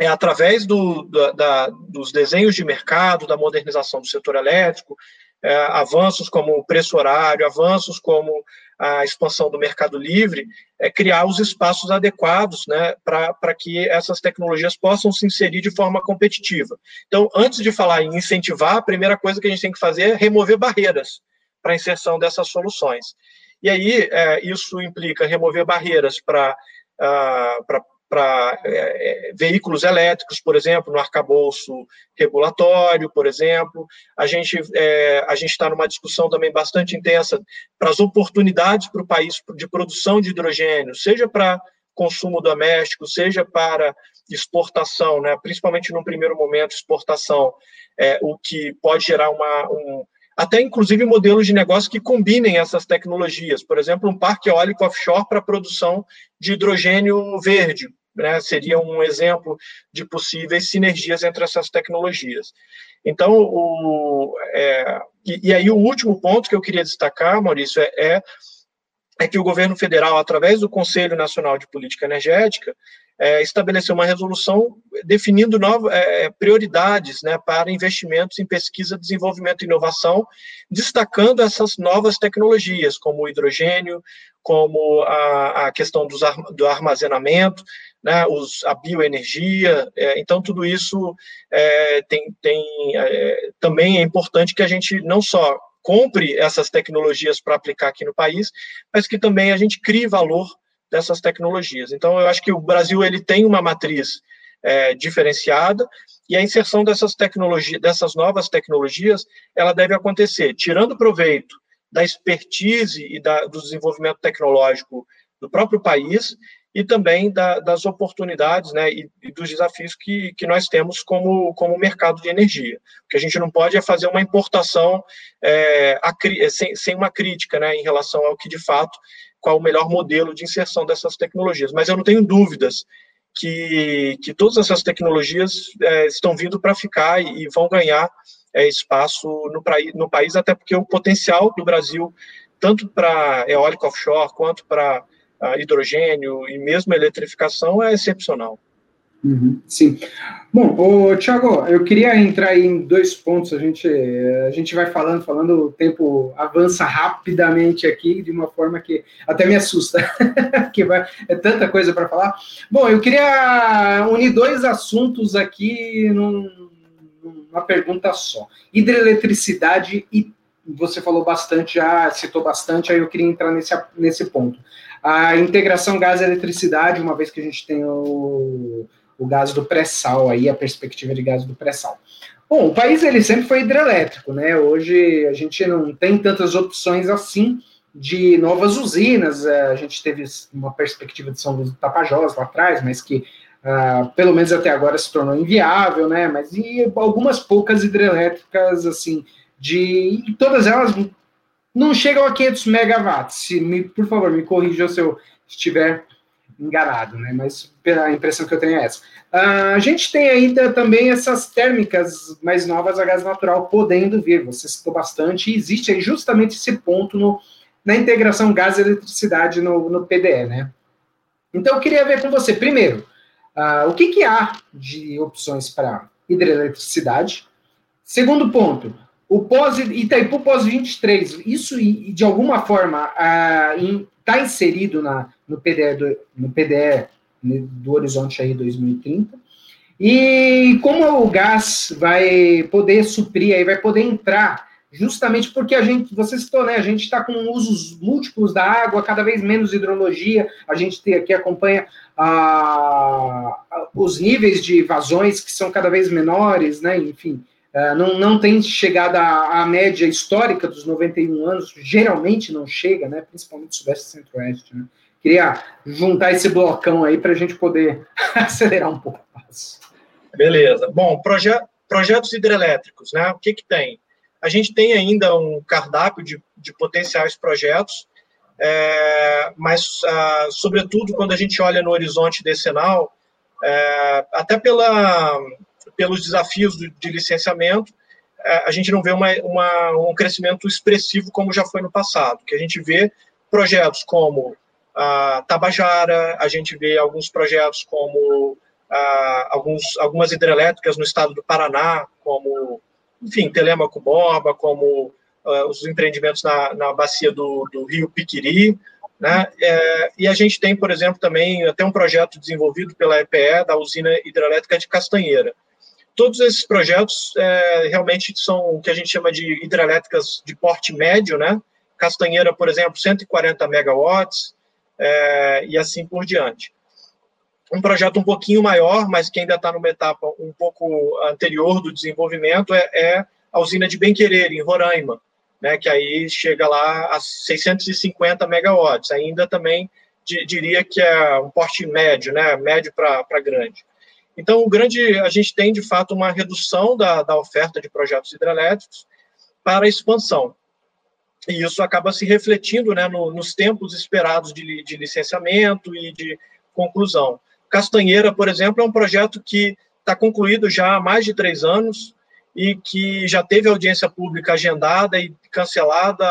é através do, da, da, dos desenhos de mercado, da modernização do setor elétrico, é, avanços como o preço horário, avanços como a expansão do mercado livre, é criar os espaços adequados né, para que essas tecnologias possam se inserir de forma competitiva. Então, antes de falar em incentivar, a primeira coisa que a gente tem que fazer é remover barreiras para a inserção dessas soluções. E aí, é, isso implica remover barreiras para uh, para é, é, veículos elétricos, por exemplo, no arcabouço regulatório, por exemplo. A gente é, a gente está numa discussão também bastante intensa para as oportunidades para o país de produção de hidrogênio, seja para consumo doméstico, seja para exportação, né, principalmente no primeiro momento, exportação, é, o que pode gerar uma, um, até inclusive modelos de negócio que combinem essas tecnologias. Por exemplo, um parque eólico offshore para produção de hidrogênio verde, né, seria um exemplo de possíveis sinergias entre essas tecnologias. Então, o, é, e, e, aí o último ponto que eu queria destacar, Maurício, é, é, é que o governo federal, através do Conselho Nacional de Política Energética, é, estabeleceu uma resolução definindo novas é, prioridades né, para investimentos em pesquisa, desenvolvimento e inovação, destacando essas novas tecnologias, como o hidrogênio, como a, a questão dos, do armazenamento, né, os, a bioenergia. É, então, tudo isso é, tem, tem é, também é importante que a gente não só compre essas tecnologias para aplicar aqui no país, mas que também a gente crie valor dessas tecnologias. Então, eu acho que o Brasil ele tem uma matriz é, diferenciada e a inserção dessas tecnologias, dessas novas tecnologias, ela deve acontecer tirando proveito da expertise e da, do desenvolvimento tecnológico do próprio país e também da, das oportunidades né, e, e, dos desafios que, que nós temos como, como mercado de energia. O que a gente não pode é fazer uma importação é, a, sem, sem uma crítica né, em relação ao que, de fato, qual o melhor modelo de inserção dessas tecnologias. Mas eu não tenho dúvidas que, que todas essas tecnologias é, estão vindo para ficar e, e, vão ganhar é, espaço no, no país, até porque o potencial do Brasil, tanto para eólica offshore quanto para hidrogênio e mesmo eletrificação, é excepcional. Uhum, sim. Bom, o Thiago, eu queria entrar em dois pontos. A gente, a gente vai falando, falando, o tempo avança rapidamente aqui, de uma forma que até me assusta, que vai, é tanta coisa para falar. Bom, eu queria unir dois assuntos aqui num, numa pergunta só: hidroeletricidade e você falou bastante, já citou bastante, aí eu queria entrar nesse, nesse ponto. A integração gás-eletricidade, uma vez que a gente tem o o gás do pré-sal, aí a perspectiva de gás do pré-sal. Bom, o país ele sempre foi hidrelétrico, né? Hoje a gente não tem tantas opções assim de novas usinas. É, a gente teve uma perspectiva de São Luís do Tapajós lá atrás, mas que uh, pelo menos até agora se tornou inviável, né? Mas e algumas poucas hidrelétricas assim de todas elas não chegam a 500 megawatts. Se me, por favor, me corrija se eu estiver enganado, né? Mas a impressão que eu tenho é essa. Uh, a gente tem ainda também essas térmicas mais novas a gás natural podendo vir. Você citou bastante, existe aí justamente esse ponto no, na integração gás e eletricidade no, no PDE, né? Então, eu queria ver com você, primeiro, uh, o que, que há de opções para hidroeletricidade? Segundo ponto, o pós Itaipu pós-23, isso de alguma forma está inserido na, no PDE, do, no PDE do Horizonte aí 2030. E como o gás vai poder suprir, aí vai poder entrar, justamente porque a gente, você citou, né, a gente está com usos múltiplos da água, cada vez menos hidrologia, a gente tem aqui acompanha ah, os níveis de vazões que são cada vez menores, né, enfim, não, não tem chegado à, à, média histórica dos 91 anos, geralmente não chega, né, principalmente Sudeste e Centro-Oeste, né, Queria juntar esse blocão aí para a gente poder acelerar um pouco mais. Beleza. Bom, proje projetos hidrelétricos, né? O que, que tem? A gente tem ainda um cardápio de, de potenciais projetos, é, mas, ah, sobretudo, quando a gente olha no horizonte decenal, é, até pela, pelos desafios de, licenciamento, é, a gente não vê uma, uma, um crescimento expressivo como já foi no passado, que a gente vê projetos como a Tabajara, a gente vê alguns projetos como alguns, algumas hidrelétricas no estado do Paraná, como, enfim, Telemaco Borba, como os empreendimentos na, na bacia do, do rio Piquiri, né? É, e a gente tem, por exemplo, também até um projeto desenvolvido pela EPE da usina hidrelétrica de Castanheira. Todos esses projetos é, realmente são o que a gente chama de hidrelétricas de porte médio, né? Castanheira, por exemplo, 140 megawatts, é, e assim por diante. Um projeto um pouquinho maior, mas que ainda está numa etapa um pouco anterior do desenvolvimento, é, é a usina de Benquerer, em Roraima, né, que aí chega lá a 650 megawatts, ainda também diria que é um porte médio, né, médio para grande. Então, o grande, a gente tem, de fato, uma redução da, da oferta de projetos hidrelétricos para a expansão e isso acaba se refletindo né, no, nos tempos esperados de, de, licenciamento e de conclusão. Castanheira, por exemplo, é um projeto que está concluído já há mais de três anos e que já teve audiência pública agendada e cancelada,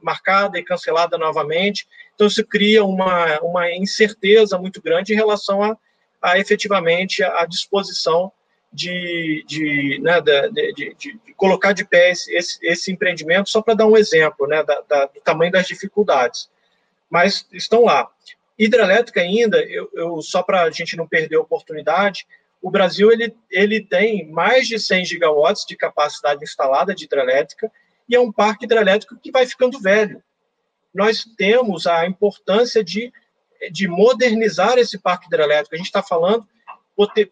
marcada e cancelada novamente. Então, isso cria uma, uma incerteza muito grande em relação a, a efetivamente a disposição de, de, né, de, de, de, colocar de pé esse, esse, empreendimento, só para dar um exemplo né, da, da, do tamanho das dificuldades. Mas estão lá. Hidrelétrica ainda, eu, eu só para a gente não perder a oportunidade, o Brasil ele, ele tem mais de 100 gigawatts de capacidade instalada de hidrelétrica e é um parque hidrelétrico que vai ficando velho. Nós temos a importância de, de modernizar esse parque hidrelétrico. A gente está falando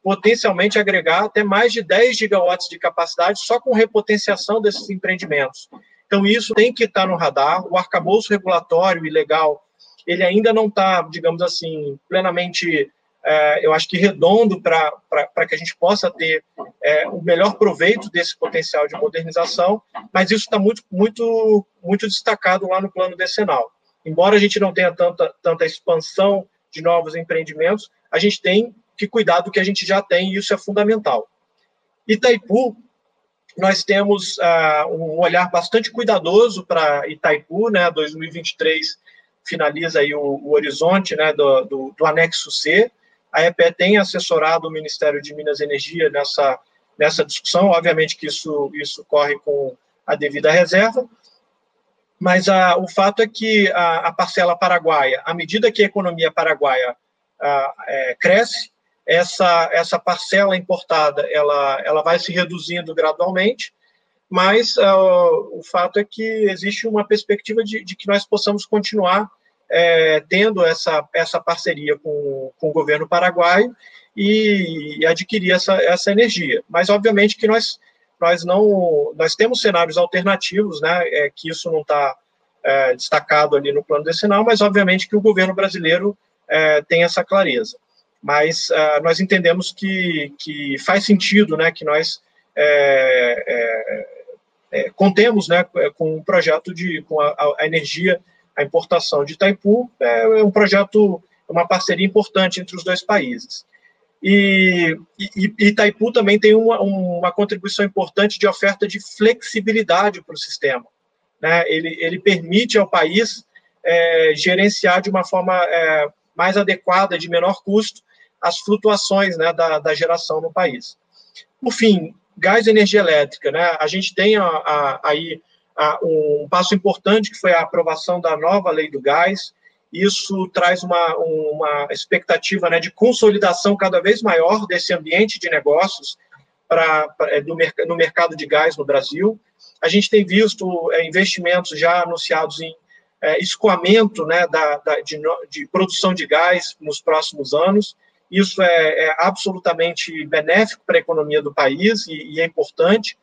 potencialmente agregar até mais de 10 gigawatts de capacidade só com repotenciação desses empreendimentos. Então, isso tem que estar no radar. O arcabouço regulatório e legal, ele ainda não está, digamos assim, plenamente é, eu acho que redondo para que a gente possa ter é, o melhor proveito desse potencial de modernização, mas isso está muito, muito, muito destacado lá no plano decenal. Embora a gente não tenha tanta, tanta expansão de novos empreendimentos, a gente tem que cuidar do que a gente já tem, e isso é fundamental. Itaipu, nós temos uh, um olhar bastante cuidadoso para Itaipu, né, 2023 finaliza aí o, o horizonte né, do, do, do anexo C, a EPE tem assessorado o Ministério de Minas e Energia nessa, nessa discussão. Obviamente que isso, isso corre com a devida reserva, mas a, o fato é que a, a, parcela paraguaia, à medida que a economia paraguaia a, é, cresce, essa, essa parcela importada ela, ela vai se reduzindo gradualmente, mas o fato é que existe uma perspectiva de, de que nós possamos continuar é, tendo essa, essa parceria com, com o governo paraguaio e, e adquirir essa, essa energia. Mas, obviamente, que nós, nós não nós temos cenários alternativos, né, é, que isso não está é, destacado ali no plano decenal, mas, obviamente, que o governo brasileiro é, tem essa clareza. Mas é, nós entendemos que, que faz sentido né, que nós é, é, contemos né, com um projeto de com a, a energia a importação de Itaipu é, um projeto, uma parceria importante entre os dois países. E, e, Itaipu também tem uma, uma contribuição importante de oferta de flexibilidade para o sistema. Né? Ele, ele permite ao país é, gerenciar de uma forma é, mais adequada, de menor custo, as flutuações né, da, da geração no país. Por fim, gás e energia elétrica. Né? A gente tem aí um passo importante que foi a aprovação da nova lei do gás. Isso traz uma, uma expectativa né, de consolidação cada vez maior desse ambiente de negócios é, do, no mercado de gás no Brasil. A gente tem visto é, investimentos já anunciados em é, escoamento né, da, da de, de, produção de gás nos próximos anos. Isso é, é absolutamente benéfico para a economia do país e, e é importante.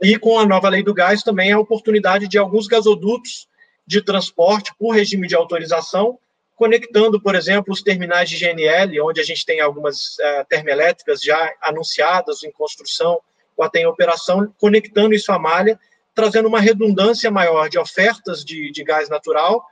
E com a nova lei do gás também a oportunidade de alguns gasodutos de transporte por regime de autorização, conectando, por exemplo, os terminais de GNL, onde a gente tem algumas uh, termoelétricas já anunciadas em construção ou até em operação, conectando isso à malha, trazendo uma redundância maior de ofertas de, de gás natural,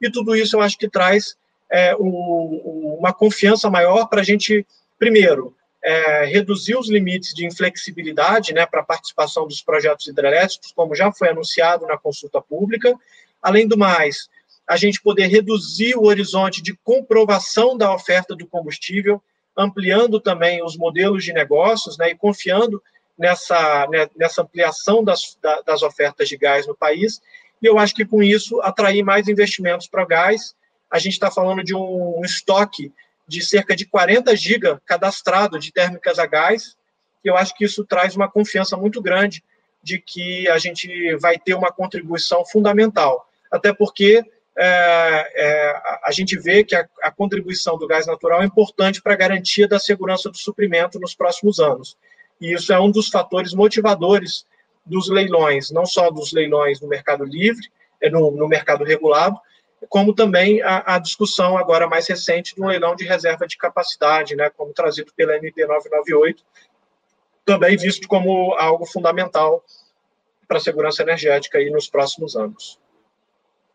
e tudo isso eu acho que traz é, o, uma confiança maior para a gente, primeiro, é, reduzir os limites de inflexibilidade né, para a participação dos projetos hidrelétricos, como já foi anunciado na consulta pública. Além do mais, a gente poder reduzir o horizonte de comprovação da oferta do combustível, ampliando também os modelos de negócios né, e confiando nessa, né, nessa ampliação das, das ofertas de gás no país. E eu acho que com isso atrair mais investimentos para o gás. A gente está falando de um, um estoque de cerca de 40 GB cadastrado de térmicas a gás, e eu acho que isso traz uma confiança muito grande de que a gente vai ter uma contribuição fundamental, até porque é, é, a gente vê que a, a, contribuição do gás natural é importante para a garantia da segurança do suprimento nos próximos anos. E isso é um dos fatores motivadores dos leilões, não só dos leilões no mercado livre, é no, no mercado regulado, como também a, a, discussão agora mais recente do leilão de reserva de capacidade, né, como trazido pela MP 998, também visto como algo fundamental para a segurança energética aí nos próximos anos.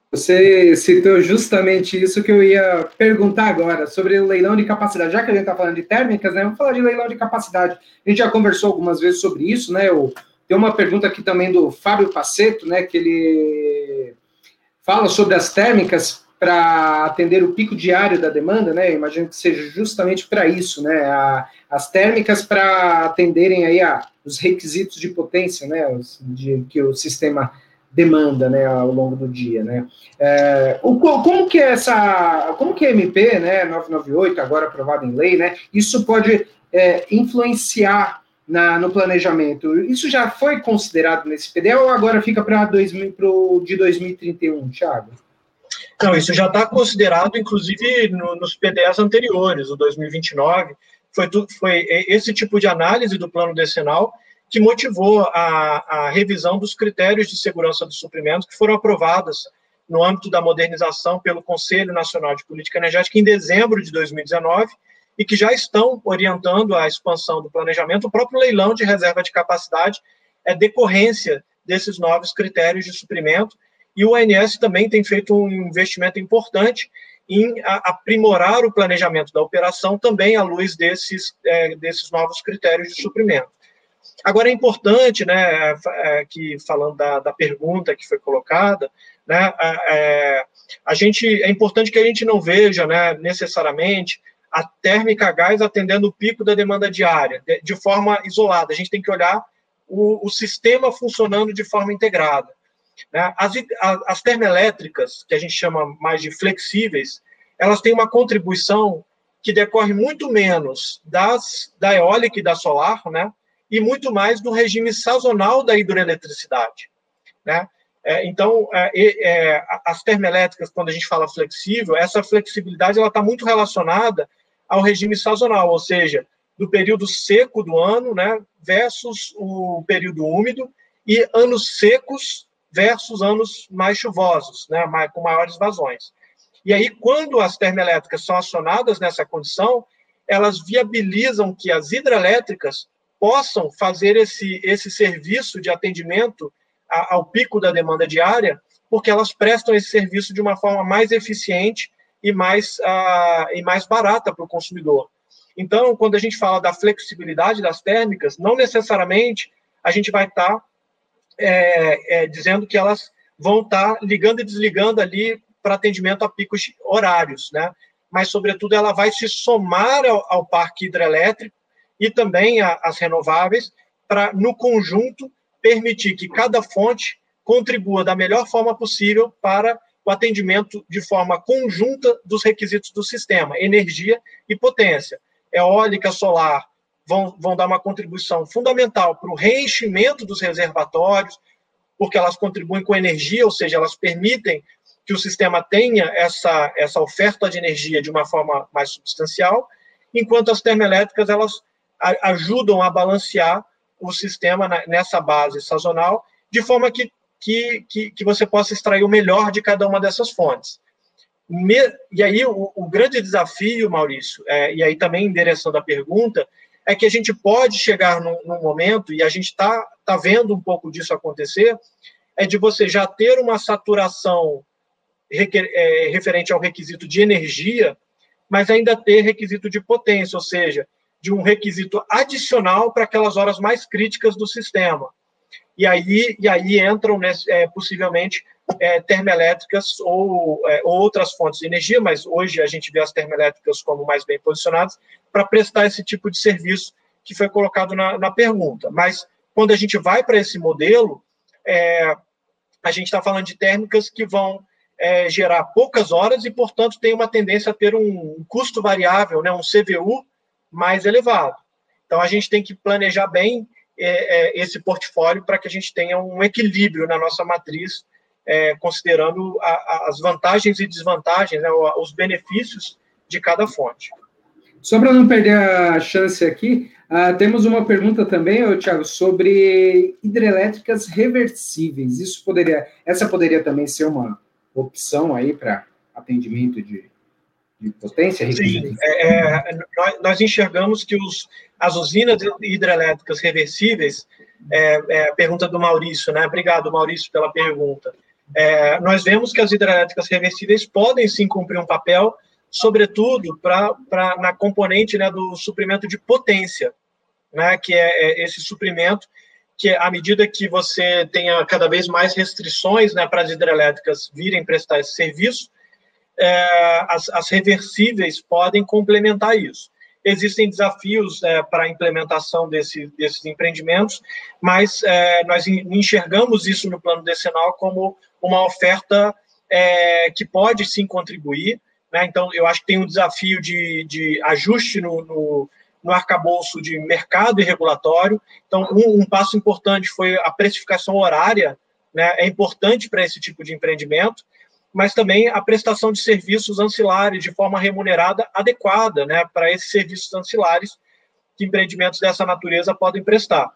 Você citou justamente isso que eu ia perguntar agora, sobre o leilão de capacidade. Já que a gente está falando de térmicas, né? Vamos falar de leilão de capacidade. A gente já conversou algumas vezes sobre isso, né? Eu, tem uma pergunta aqui também do Fábio Paceto, né? Que ele fala sobre as térmicas para atender o pico diário da demanda, né? Eu imagino que seja justamente para isso, né? A, as térmicas para atenderem aí a, os requisitos de potência, né? Os, de, que o sistema demanda, né, ao longo do dia, né. É, o, como que é essa, como que a MP, né, 998, agora aprovada em lei, né, isso pode é, influenciar na, no planejamento? Isso já foi considerado nesse PDL ou agora fica para o de 2031, Thiago? Não, isso já está considerado, inclusive, no, nos PDEs anteriores, o 2029, foi, foi esse tipo de análise do plano decenal que motivou a, a revisão dos critérios de segurança dos suprimentos que foram aprovadas no âmbito da modernização pelo Conselho Nacional de Política Energética em dezembro de 2019 e que já estão orientando a expansão do planejamento. O próprio leilão de reserva de capacidade é decorrência desses novos critérios de suprimento e o ONS também tem feito um investimento importante em aprimorar o planejamento da operação também à luz desses, é, desses novos critérios de suprimento. Agora é importante, né, é, que falando da, da pergunta que foi colocada, né, é, a gente é importante que a gente não veja, né, necessariamente a térmica a gás atendendo o pico da demanda diária de, de forma isolada. A gente tem que olhar o, o sistema funcionando de forma integrada. Né? As, as termoelétricas, que a gente chama mais de flexíveis, elas têm uma contribuição que decorre muito menos das, da eólica e da solar, né? E muito mais do regime sazonal da hidroeletricidade. Né? É, então, é, é, as termoelétricas, quando a gente fala flexível, essa flexibilidade está muito relacionada ao regime sazonal, ou seja, do período seco do ano, né, versus o período úmido, e anos secos versus anos mais chuvosos, né, com maiores vazões. E aí, quando as termoelétricas são acionadas nessa condição, elas viabilizam que as hidrelétricas possam fazer esse, esse serviço de atendimento ao pico da demanda diária, porque elas prestam esse serviço de uma forma mais eficiente e mais, e mais barata para o consumidor. Então, quando a gente fala da flexibilidade das térmicas, não necessariamente a gente vai estar tá, é, é, dizendo que elas vão estar tá ligando e desligando ali para atendimento a picos horários, né? Mas, sobretudo, ela vai se somar ao, ao parque hidrelétrico e também a, as renováveis, para, no conjunto, permitir que cada fonte contribua da melhor forma possível para o atendimento de forma conjunta dos requisitos do sistema, energia e potência. Eólica, solar vão, vão dar uma contribuição fundamental para o reenchimento dos reservatórios, porque elas contribuem com energia, ou seja, elas permitem que o sistema tenha essa, essa oferta de energia de uma forma mais substancial, enquanto as termoelétricas elas ajudam a balancear o sistema nessa base sazonal, de forma que, que, que, que você possa extrair o melhor de cada uma dessas fontes. Me, e aí, o, o, grande desafio, Maurício, é, e aí também endereçando a pergunta, é que a gente pode chegar num, num momento, e a gente está tá vendo um pouco disso acontecer, é de você já ter uma saturação requer, é, referente ao requisito de energia, mas ainda ter requisito de potência, ou seja, de um requisito adicional para aquelas horas mais críticas do sistema. E aí, e aí entram, né, é, possivelmente, é, termoelétricas ou, é, ou, outras fontes de energia, mas hoje a gente vê as termoelétricas como mais bem posicionadas para prestar esse tipo de serviço que foi colocado na, na pergunta. Mas quando a gente vai para esse modelo, é, a gente está falando de térmicas que vão é, gerar poucas horas e, portanto, tem uma tendência a ter um, um custo variável, né, um CVU mais elevado. Então, a gente tem que planejar bem é, é, esse portfólio para que a gente tenha um equilíbrio na nossa matriz, é, considerando a, as vantagens e desvantagens, né, os benefícios de cada fonte. Só para não perder a chance aqui, uh, temos uma pergunta também, Tiago, sobre hidrelétricas reversíveis. Isso poderia, essa poderia também ser uma opção aí para atendimento de de potência? Sim, é, é, nós, nós, enxergamos que os, as usinas hidrelétricas reversíveis, é, é, pergunta do Maurício, né? Obrigado, Maurício, pela pergunta. É, nós vemos que as hidrelétricas reversíveis podem sim cumprir um papel, sobretudo pra, pra, na componente né, do suprimento de potência, né, que é, é esse suprimento que à medida que você tenha cada vez mais restrições né, para as hidrelétricas virem prestar esse serviço, é, as, as, reversíveis podem complementar isso. Existem desafios é, para a implementação desse, desses empreendimentos, mas é, nós enxergamos isso no plano decenal como uma oferta é, que pode sim contribuir. Né? Então, eu acho que tem um desafio de, de ajuste no, no no arcabouço de mercado e regulatório. Então, um, um passo importante foi a precificação horária, né, é importante para esse tipo de empreendimento, mas também a prestação de serviços ancilares de forma remunerada adequada né, para esses serviços ancilares que empreendimentos dessa natureza podem prestar.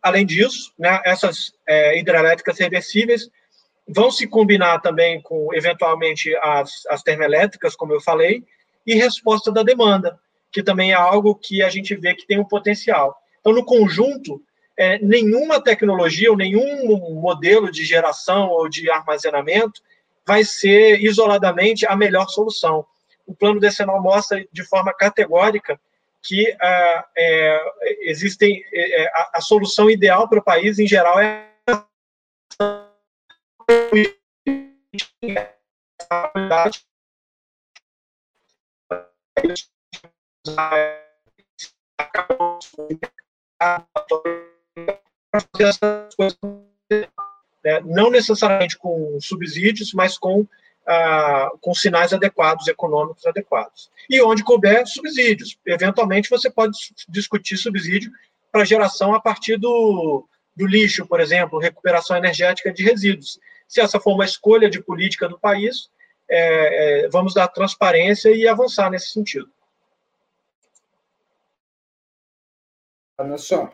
Além disso, né, essas é, hidrelétricas reversíveis vão se combinar também com, eventualmente, as, as termoelétricas, como eu falei, e resposta da demanda que também é algo que a gente vê que tem um potencial. Então, no conjunto, é, nenhuma tecnologia ou nenhum modelo de geração ou de armazenamento vai ser isoladamente a melhor solução. O plano decenal mostra de forma categórica que ah, é, existem é, a, a, solução ideal para o país em geral é a né? não necessariamente com subsídios, mas com, ah, com sinais adequados, econômicos adequados. E onde couber subsídios. Eventualmente, você pode discutir subsídio para geração a partir do, do lixo, por exemplo, recuperação energética de resíduos. Se essa for uma escolha de política do país, é, é, vamos dar transparência e avançar nesse sentido. na sua.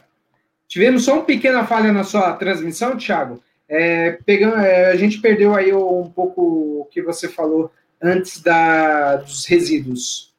Tivemos só uma pequena falha na sua transmissão, Thiago. É, pegando, é, a gente perdeu aí um pouco o que você falou antes da, dos resíduos.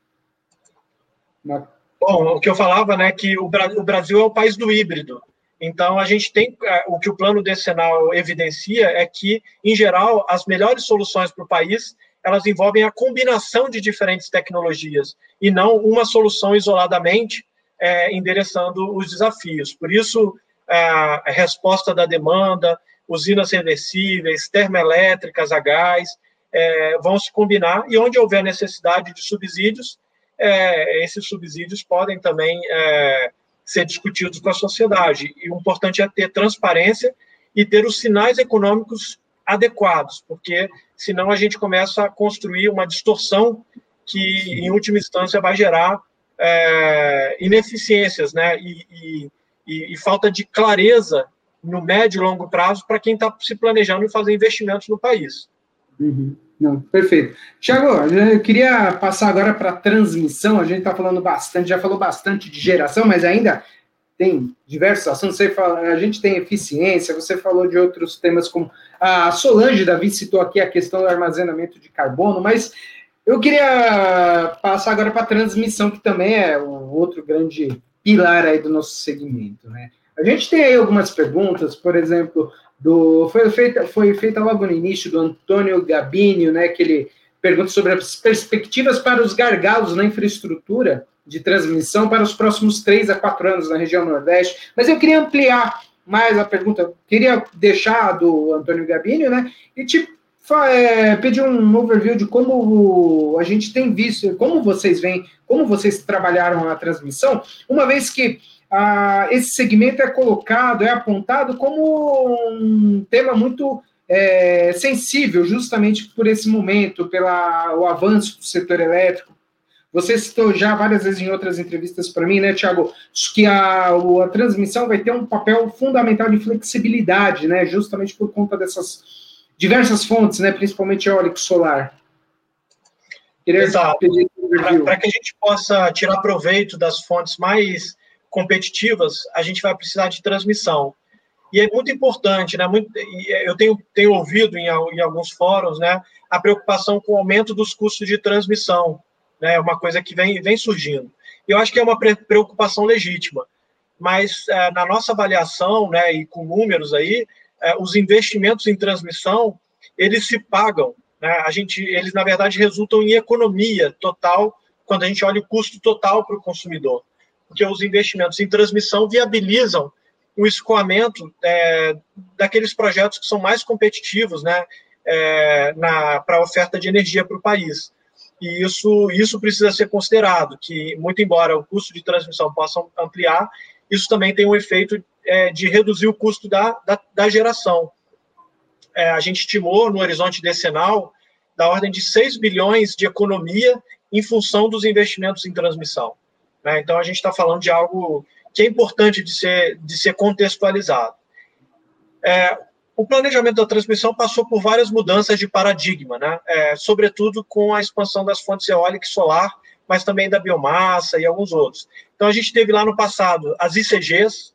Na... Bom, o que eu falava, né, que o, o Brasil é o país do híbrido. Então, a gente tem. É, o que o plano decenal evidencia é que, em geral, as melhores soluções para o país elas envolvem a combinação de diferentes tecnologias e não uma solução isoladamente é, endereçando os desafios. Por isso, a resposta da demanda, usinas reversíveis, termoelétricas a gás, é, vão se combinar, e onde houver necessidade de subsídios, é, esses subsídios podem também é, ser discutidos com a sociedade. E o importante é ter transparência e ter os sinais econômicos adequados, porque senão a gente começa a construir uma distorção que, em última instância, vai gerar é, ineficiências né, e, e, e, falta de clareza no médio e longo prazo para quem está se planejando em fazer investimentos no país. Uhum. Não, perfeito. Tiago, eu queria passar agora para a transmissão. A gente está falando bastante, já falou bastante de geração, mas ainda tem diversos assuntos. Você fala, a gente tem eficiência, você falou de outros temas como a Solange Davi citou aqui a questão do armazenamento de carbono, mas eu queria passar agora para a transmissão, que também é outro grande pilar aí do nosso segmento, né? A gente tem aí algumas perguntas, por exemplo, do foi feita foi feita logo no início do Antônio Gabinho, né, que ele pergunta sobre as perspectivas para os gargalos na infraestrutura de transmissão para os próximos três a quatro anos na região Nordeste. Mas eu queria ampliar mais a pergunta, queria deixar do Antônio Gabinho, né, e te é, pedir um overview de como a gente tem visto, como vocês veem, como vocês trabalharam a transmissão, uma vez que ah, esse segmento é colocado, é apontado como um tema muito é, sensível, justamente por esse momento, pelo avanço do setor elétrico. Você citou já várias vezes em outras entrevistas para mim, né, Tiago, que a, a transmissão vai ter um papel fundamental de flexibilidade, né, justamente por conta dessas diversas fontes, né, principalmente eólico solar. Queria Exato. Para que a gente possa tirar proveito das fontes mais competitivas, a gente vai precisar de transmissão. E é muito importante, né? Muito, eu tenho, tenho ouvido em, em alguns fóruns, né, a preocupação com o aumento dos custos de transmissão, né? É uma coisa que vem, vem surgindo. Eu acho que é uma preocupação legítima, mas é, na nossa avaliação, né, e com números aí, é, os investimentos em transmissão, eles se pagam, né? A gente, eles, na verdade, resultam em economia total quando a gente olha o custo total para o consumidor, porque os investimentos em transmissão viabilizam o escoamento é, daqueles projetos que são mais competitivos, né, é, para a oferta de energia para o país. E isso, isso precisa ser considerado, que, muito embora o custo de transmissão possa ampliar, isso também tem um efeito é, de reduzir o custo da, da, da geração. É, a gente estimou no horizonte decenal da ordem de 6 bilhões de economia em função dos investimentos em transmissão. Né? Então, a gente está falando de algo que é importante de ser, de ser contextualizado. É, o planejamento da transmissão passou por várias mudanças de paradigma, né? É, sobretudo com a expansão das fontes eólica e solar, mas também da biomassa e alguns outros. Então, a gente teve lá no passado as ICGs,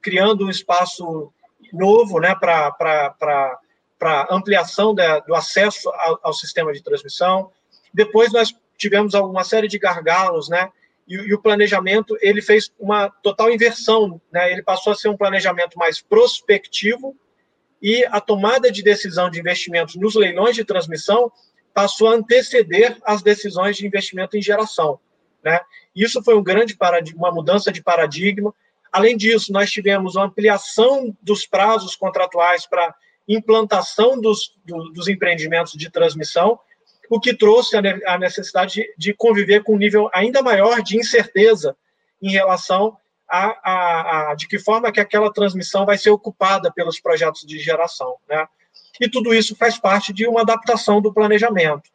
criando um espaço novo né, para ampliação da, do acesso ao, ao, sistema de transmissão. Depois, nós tivemos uma série de gargalos, né? E, e, o planejamento ele fez uma total inversão, né? Ele passou a ser um planejamento mais prospectivo e a tomada de decisão de investimentos nos leilões de transmissão passou a anteceder as decisões de investimento em geração. Né? Isso foi um grande uma mudança de paradigma. Além disso, nós tivemos uma ampliação dos prazos contratuais para implantação dos, do, dos empreendimentos de transmissão, o que trouxe a necessidade de, conviver com um nível ainda maior de incerteza em relação a, a, a, de que forma que aquela transmissão vai ser ocupada pelos projetos de geração. Né? E tudo isso faz parte de uma adaptação do planejamento.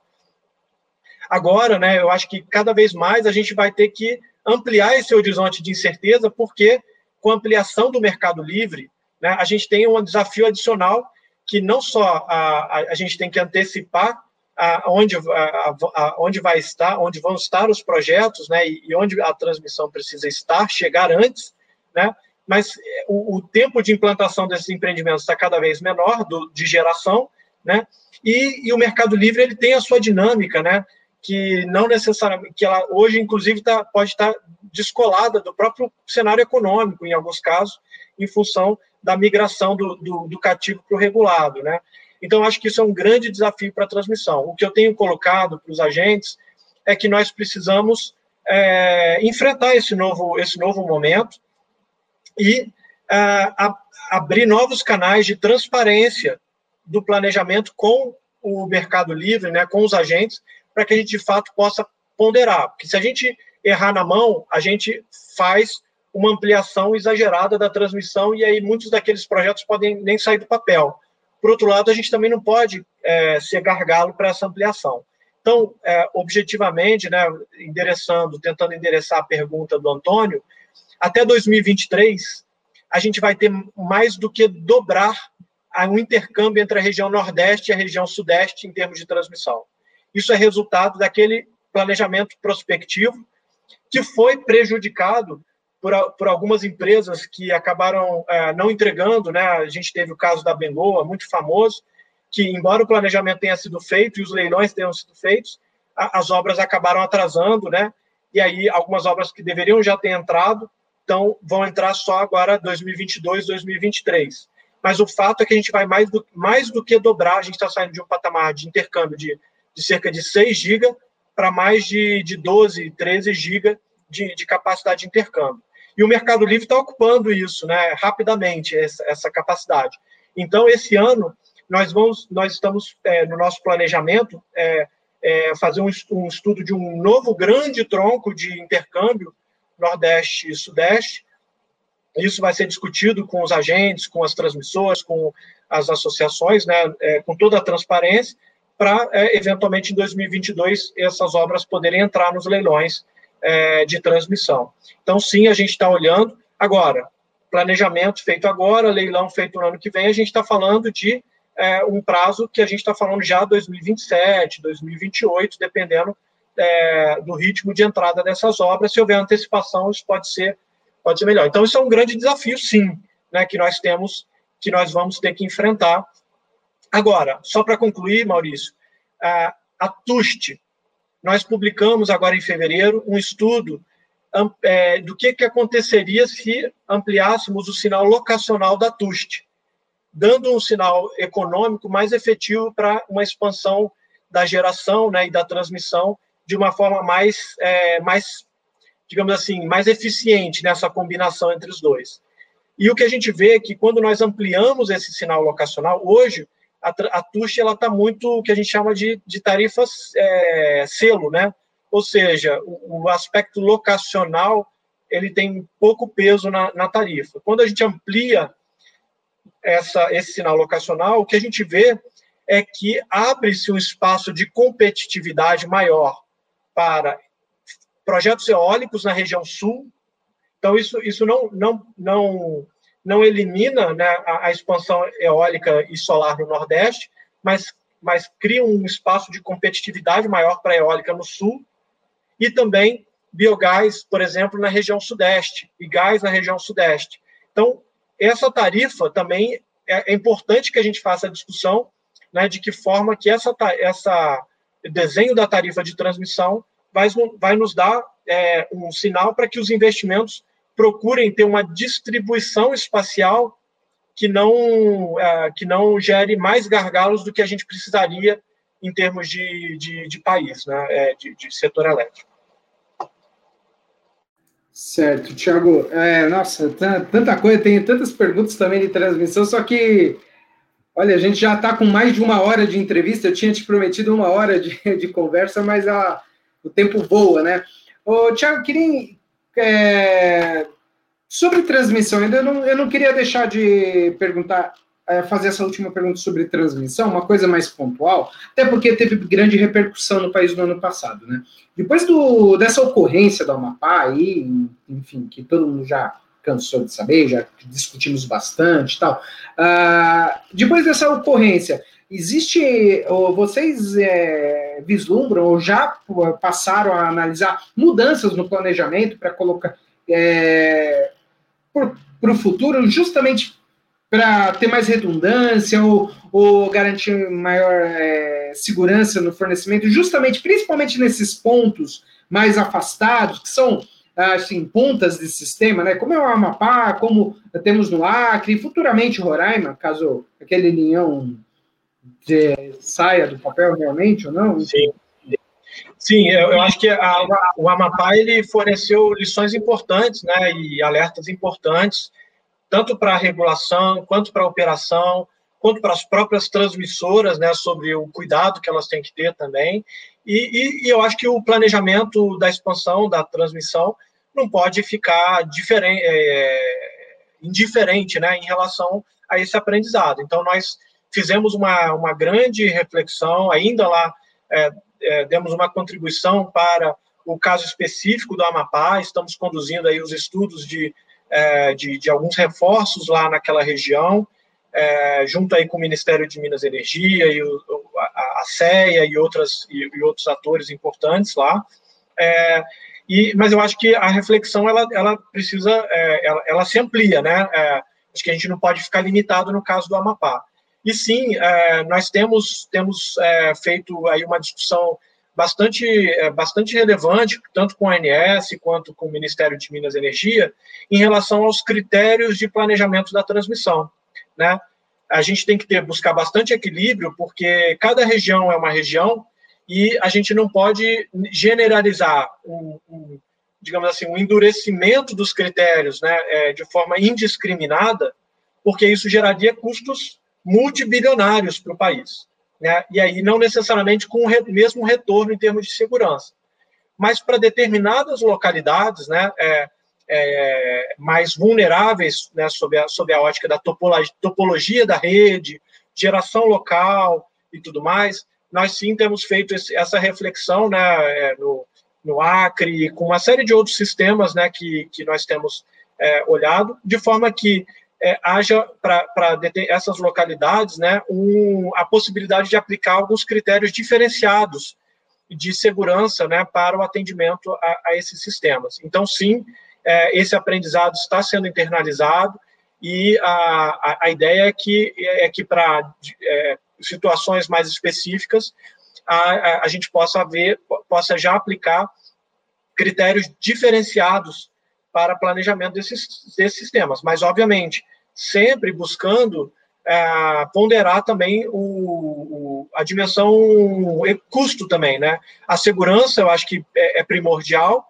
Agora, né, eu acho que cada vez mais a gente vai ter que ampliar esse horizonte de incerteza, porque com a ampliação do mercado livre, né, a gente tem um desafio adicional que não só a, a, a gente tem que antecipar a, onde, a, a, onde vai estar, onde vão estar os projetos, né, e, e onde a transmissão precisa estar, chegar antes, né, mas é, o, o tempo de implantação desses empreendimentos está cada vez menor, do, de geração, né, e, e, o Mercado Livre ele tem a sua dinâmica, né, que não necessariamente, que ela hoje, inclusive, tá, pode estar descolada do próprio cenário econômico, em alguns casos, em função da migração do, do, do cativo para o regulado, né, então, acho que isso é um grande desafio para a transmissão. O que eu tenho colocado para os agentes é que nós precisamos é, enfrentar esse novo, esse novo momento e é, a, abrir novos canais de transparência do planejamento com o mercado livre, né, com os agentes, para que a gente, de fato, possa ponderar. Porque se a gente errar na mão, a gente faz uma ampliação exagerada da transmissão e aí muitos daqueles projetos podem nem sair do papel. Por outro lado, a gente também não pode é, ser gargalo para essa ampliação. Então, é, objetivamente, né, endereçando, tentando endereçar a pergunta do Antônio, até 2023, a gente vai ter mais do que dobrar um intercâmbio entre a região Nordeste e a região Sudeste em termos de transmissão. Isso é resultado daquele planejamento prospectivo que foi prejudicado por, por algumas empresas que acabaram é, não entregando, né? A gente teve o caso da Bengoa, muito famoso, que embora o planejamento tenha sido feito e os leilões tenham sido feitos, a, as obras acabaram atrasando, né? E aí algumas obras que deveriam já ter entrado, então vão entrar só agora 2022, 2023. Mas o fato é que a gente vai mais do, mais do que dobrar, a gente está saindo de um patamar de intercâmbio de, de cerca de 6 GB para mais de, de 12, 13 GB de, de capacidade de intercâmbio. E o Mercado Livre está ocupando isso, né, rapidamente, essa, essa, capacidade. Então, esse ano, nós vamos, nós estamos é, no nosso planejamento é, é, fazer um, um, estudo de um novo grande tronco de intercâmbio Nordeste e Sudeste. Isso vai ser discutido com os agentes, com as transmissoras, com as associações, né, é, com toda a transparência, para, é, eventualmente, em 2022, essas obras poderem entrar nos leilões é, de transmissão. Então, sim, a gente está olhando. Agora, planejamento feito agora, leilão feito no ano que vem, a gente está falando de é, um prazo que a gente está falando já 2027, 2028, dependendo é, do ritmo de entrada dessas obras. Se houver antecipação, isso pode ser, pode ser melhor. Então, isso é um grande desafio, sim, né, que nós temos, que nós vamos ter que enfrentar. Agora, só para concluir, Maurício, a, a TUST, nós publicamos agora em fevereiro um estudo é, do que, que aconteceria se ampliássemos o sinal locacional da TUST. dando um sinal econômico mais efetivo para uma expansão da geração né, e da transmissão de uma forma mais, é, mais, digamos assim, mais eficiente nessa combinação entre os dois. E o que a gente vê é que quando nós ampliamos esse sinal locacional, hoje a, a TUSH está muito o que a gente chama de, de tarifas é, selo, né? Ou seja, o, o, aspecto locacional ele tem pouco peso na, na tarifa. Quando a gente amplia essa, esse sinal locacional, o que a gente vê é que abre-se um espaço de competitividade maior para projetos eólicos na região sul. Então, isso, isso não, não, não, não elimina né, a, a, expansão eólica e solar no Nordeste, mas, mas cria um espaço de competitividade maior para a eólica no Sul, e também biogás, por exemplo, na região Sudeste, e gás na região Sudeste. Então, essa tarifa também é, é importante que a gente faça a discussão né, de que forma que essa, essa desenho da tarifa de transmissão vai, vai nos dar é, um sinal para que os investimentos procurem ter uma distribuição espacial que não, é, que não gere mais gargalos do que a gente precisaria em termos de, de, de país, né, é, de, de, setor elétrico. Certo, Tiago. É, nossa, tanta coisa, tem tantas perguntas também de transmissão, só que, olha, a gente já está com mais de uma hora de entrevista, eu tinha te prometido uma hora de, de conversa, mas a, o tempo voa, né? Ô, Tiago, queria é, sobre transmissão, ainda não, eu não queria deixar de perguntar, é, fazer essa última pergunta sobre transmissão, uma coisa mais pontual, até porque teve grande repercussão no país no ano passado, né? Depois do, dessa ocorrência do Amapá aí, enfim, que todo mundo já cansou de saber, já discutimos bastante e tal. Uh, depois dessa ocorrência, existe, vocês é, vislumbram ou já passaram a analisar mudanças no planejamento para colocar é, para o futuro, justamente para ter mais redundância ou, ou garantir maior é, segurança no fornecimento, justamente, principalmente nesses pontos mais afastados, que são assim, pontas de sistema, né? Como é o Amapá, como temos no Acre, futuramente Roraima, caso aquele linhão de, saia do papel realmente ou não? Sim. Sim, eu, eu acho que a, o Amapá ele forneceu lições importantes, né, e alertas importantes, tanto para a regulação, quanto para a operação, quanto para as próprias transmissoras, né, sobre o cuidado que elas têm que ter também. E, e, e eu acho que o planejamento da expansão da transmissão não pode ficar diferente, é, indiferente, né, em relação a esse aprendizado. Então nós fizemos uma, uma grande reflexão, ainda lá é, é, demos uma contribuição para o caso específico do Amapá, estamos conduzindo aí os estudos de, é, de, de, alguns reforços lá naquela região, é, junto aí com o Ministério de Minas e Energia e o, a, a CEA e, outras, e, e, outros atores importantes lá. É, e, mas eu acho que a reflexão ela, ela precisa, é, ela, ela, se amplia, né? acho que a gente não pode ficar limitado no caso do Amapá. E sim, é, nós temos, temos é, feito aí uma discussão bastante, é, bastante relevante, tanto com a ANS quanto com o Ministério de Minas e Energia, em relação aos critérios de planejamento da transmissão. Né? A gente tem que ter, buscar bastante equilíbrio, porque cada região é uma região e a gente não pode generalizar um, um digamos assim, um endurecimento dos critérios né, é, de forma indiscriminada, porque isso geraria custos multibilionários para o país. Né? E aí, não necessariamente com o mesmo retorno em termos de segurança. Mas para determinadas localidades né, é, é, mais vulneráveis, né, sob, a, sob a ótica da topologia, topologia da rede, geração local e tudo mais, nós sim temos feito esse, essa reflexão né, é, no, no Acre, com uma série de outros sistemas né, que, que nós temos é, olhado, de forma que é, haja para essas localidades né, um, a possibilidade de aplicar alguns critérios diferenciados de segurança né, para o atendimento a, a esses sistemas. Então, sim, é, esse aprendizado está sendo internalizado e a, a, a ideia é que, é que para é, situações mais específicas a, a, gente possa ver, possa já aplicar critérios diferenciados para planejamento desses, desses sistemas. Mas, obviamente, sempre buscando é, ponderar também o, o, a dimensão custo também, né? A segurança, eu acho que é, é primordial,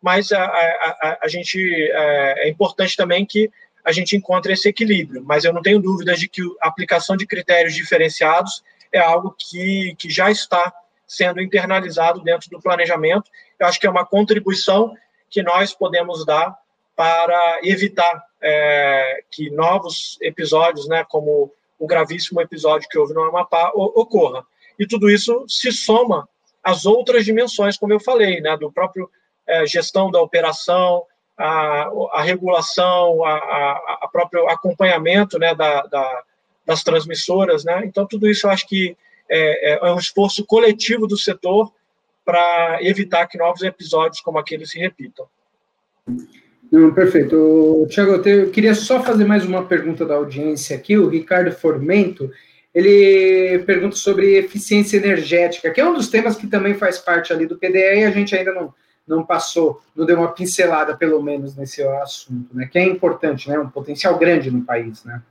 mas a, a, a gente é, é, importante também que a gente encontre esse equilíbrio. Mas eu não tenho dúvidas de que a aplicação de critérios diferenciados é algo que, que já está sendo internalizado dentro do planejamento. Eu acho que é uma contribuição que nós podemos dar para evitar é, que novos episódios, né, como o gravíssimo episódio que houve no Amapá, ocorra. E tudo isso se soma às outras dimensões, como eu falei, né, do próprio é, gestão da operação, a, a regulação, a, a, a, próprio acompanhamento né, da, da, das transmissoras. Né? Então, tudo isso eu acho que é, é, é um esforço coletivo do setor para evitar que novos episódios como aquele se repitam. Não, perfeito. Tiago, eu queria só fazer mais uma pergunta da audiência aqui. O Ricardo Formento, ele pergunta sobre eficiência energética, que é um dos temas que também faz parte ali do PDE e a gente ainda não, não passou, não deu uma pincelada, pelo menos, nesse assunto, né? Que é importante, né? Um potencial grande no país, né?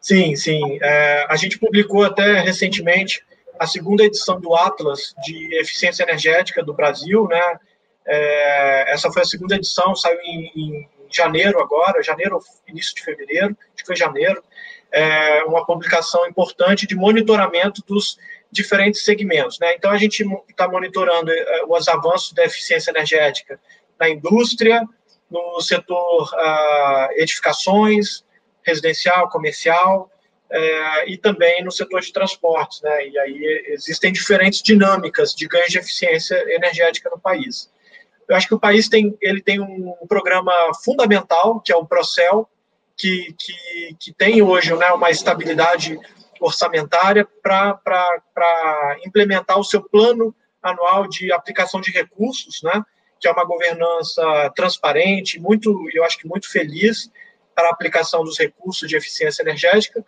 Sim, sim. É, a gente publicou até recentemente a segunda edição do Atlas de Eficiência Energética do Brasil, né? É, essa foi a segunda edição, saiu em, em, janeiro agora, janeiro, início de fevereiro, acho que foi janeiro. É uma publicação importante de monitoramento dos diferentes segmentos. Né? Então, a gente está monitorando é, os avanços da eficiência energética na indústria, no setor uh, edificações, residencial, comercial, é, e também no setor de transportes. Né? E aí existem diferentes dinâmicas de ganho de eficiência energética no país. Eu acho que o país tem, ele tem um programa fundamental, que é o Procel, que, que, que tem hoje né, uma estabilidade orçamentária para implementar o seu plano anual de aplicação de recursos, né, que é uma governança transparente, muito, eu acho que muito feliz para a aplicação dos recursos de eficiência energética,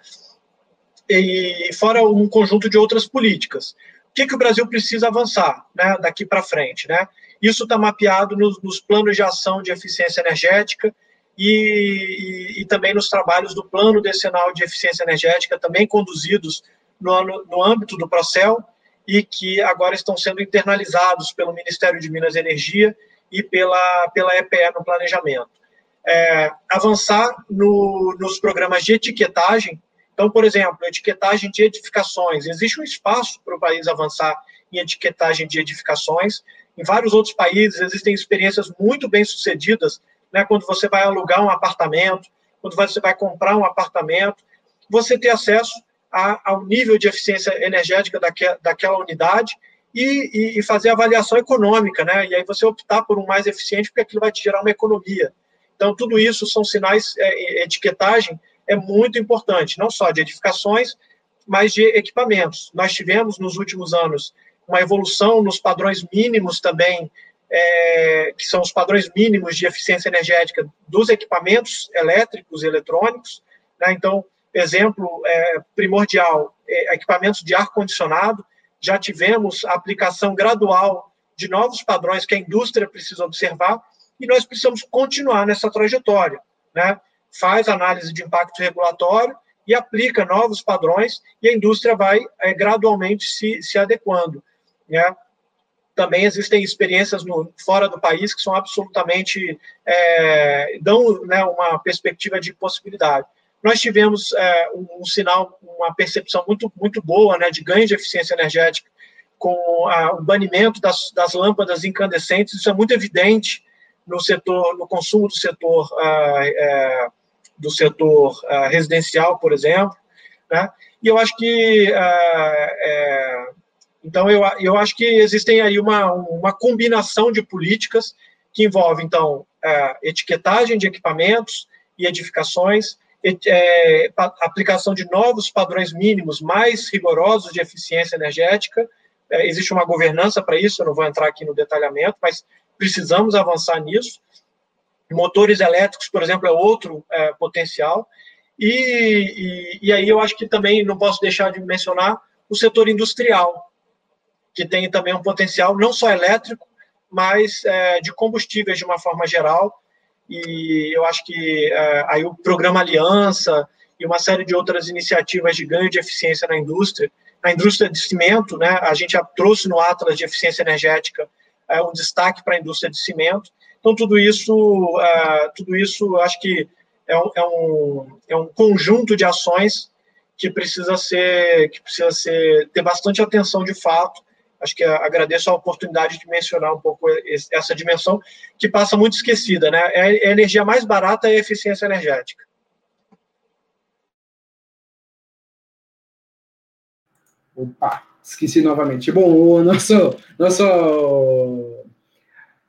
e fora um conjunto de outras políticas. O que, que o Brasil precisa avançar né, daqui para frente? Né? Isso está mapeado nos, nos, planos de ação de eficiência energética e, e, e, também nos trabalhos do Plano Decenal de Eficiência Energética, também conduzidos no, no âmbito do Procel e que agora estão sendo internalizados pelo Ministério de Minas e Energia e pela, pela EPE no planejamento. É, avançar no, nos programas de etiquetagem. Então, por exemplo, etiquetagem de edificações. Existe um espaço para o país avançar em etiquetagem de edificações. Em vários outros países existem experiências muito bem sucedidas, né, quando você vai alugar um apartamento, quando você vai comprar um apartamento, você ter acesso a, ao nível de eficiência energética daque, daquela unidade e, e, fazer avaliação econômica, né? E aí você optar por um mais eficiente, porque aquilo vai te gerar uma economia. Então, tudo isso são sinais, é, etiquetagem é muito importante, não só de edificações, mas de equipamentos. Nós tivemos nos últimos anos uma evolução nos padrões mínimos também, é, que são os padrões mínimos de eficiência energética dos equipamentos elétricos e eletrônicos. Né? Então, exemplo é, primordial, é, equipamentos de ar-condicionado, já tivemos a aplicação gradual de novos padrões que a indústria precisa observar e nós precisamos continuar nessa trajetória. Né? Faz análise de impacto regulatório e aplica novos padrões e a indústria vai é, gradualmente se, se adequando. Né? Também existem experiências no, fora do país que são absolutamente é, dão né, uma perspectiva de possibilidade. Nós tivemos é, um, um, sinal, uma percepção muito muito boa, né, de ganho de eficiência energética com a, o banimento das, das lâmpadas incandescentes. Isso é muito evidente no setor, no consumo do setor ah, é, do setor ah, residencial, por exemplo, né? E eu acho que então, eu, eu acho que existem aí uma, uma combinação de políticas que envolve, então, é, etiquetagem de equipamentos e edificações, é, aplicação de novos padrões mínimos mais rigorosos de eficiência energética. É, existe uma governança para isso, eu não vou entrar aqui no detalhamento, mas precisamos avançar nisso. Motores elétricos, por exemplo, é outro é, potencial. E, e, e aí eu acho que também não posso deixar de mencionar o setor industrial, que tem também um potencial não só elétrico, mas é, de combustíveis de uma forma geral. E eu acho que é, aí o programa Aliança e uma série de outras iniciativas de ganho de eficiência na indústria. Na indústria de cimento, né, a gente trouxe no Atlas de Eficiência Energética é, um destaque para a indústria de cimento. Então, tudo isso, é, tudo isso acho que é um, é, um, é um conjunto de ações que precisa ser, que precisa ser, ter bastante atenção de fato. Acho que agradeço a oportunidade de mencionar um pouco essa dimensão que passa muito esquecida, né? É a energia mais barata é a eficiência energética. Opa, esqueci novamente. Bom, o nosso, nosso,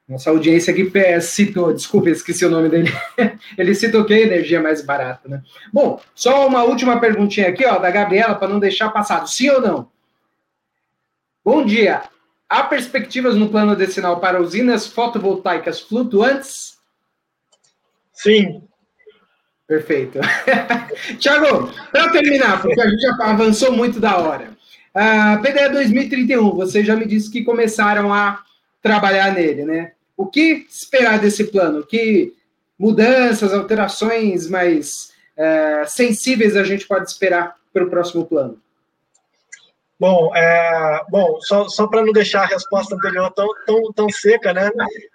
nossa audiência aqui citou, desculpa, esqueci o nome dele. Ele citou que a energia é mais barata, né? Bom, só uma última perguntinha aqui, ó, da Gabriela, para não deixar passado. Sim ou não? Bom dia. Há perspectivas no plano decenal para usinas fotovoltaicas flutuantes? Sim. Perfeito. Tiago, para terminar, porque a gente já avançou muito da hora. Uh, PDE 2031, você já me disse que começaram a trabalhar nele, né? O que esperar desse plano? Que mudanças, alterações mais uh, sensíveis a gente pode esperar para o próximo plano? Bom, é, bom só, só para não deixar a resposta anterior tão, tão, tão seca, né?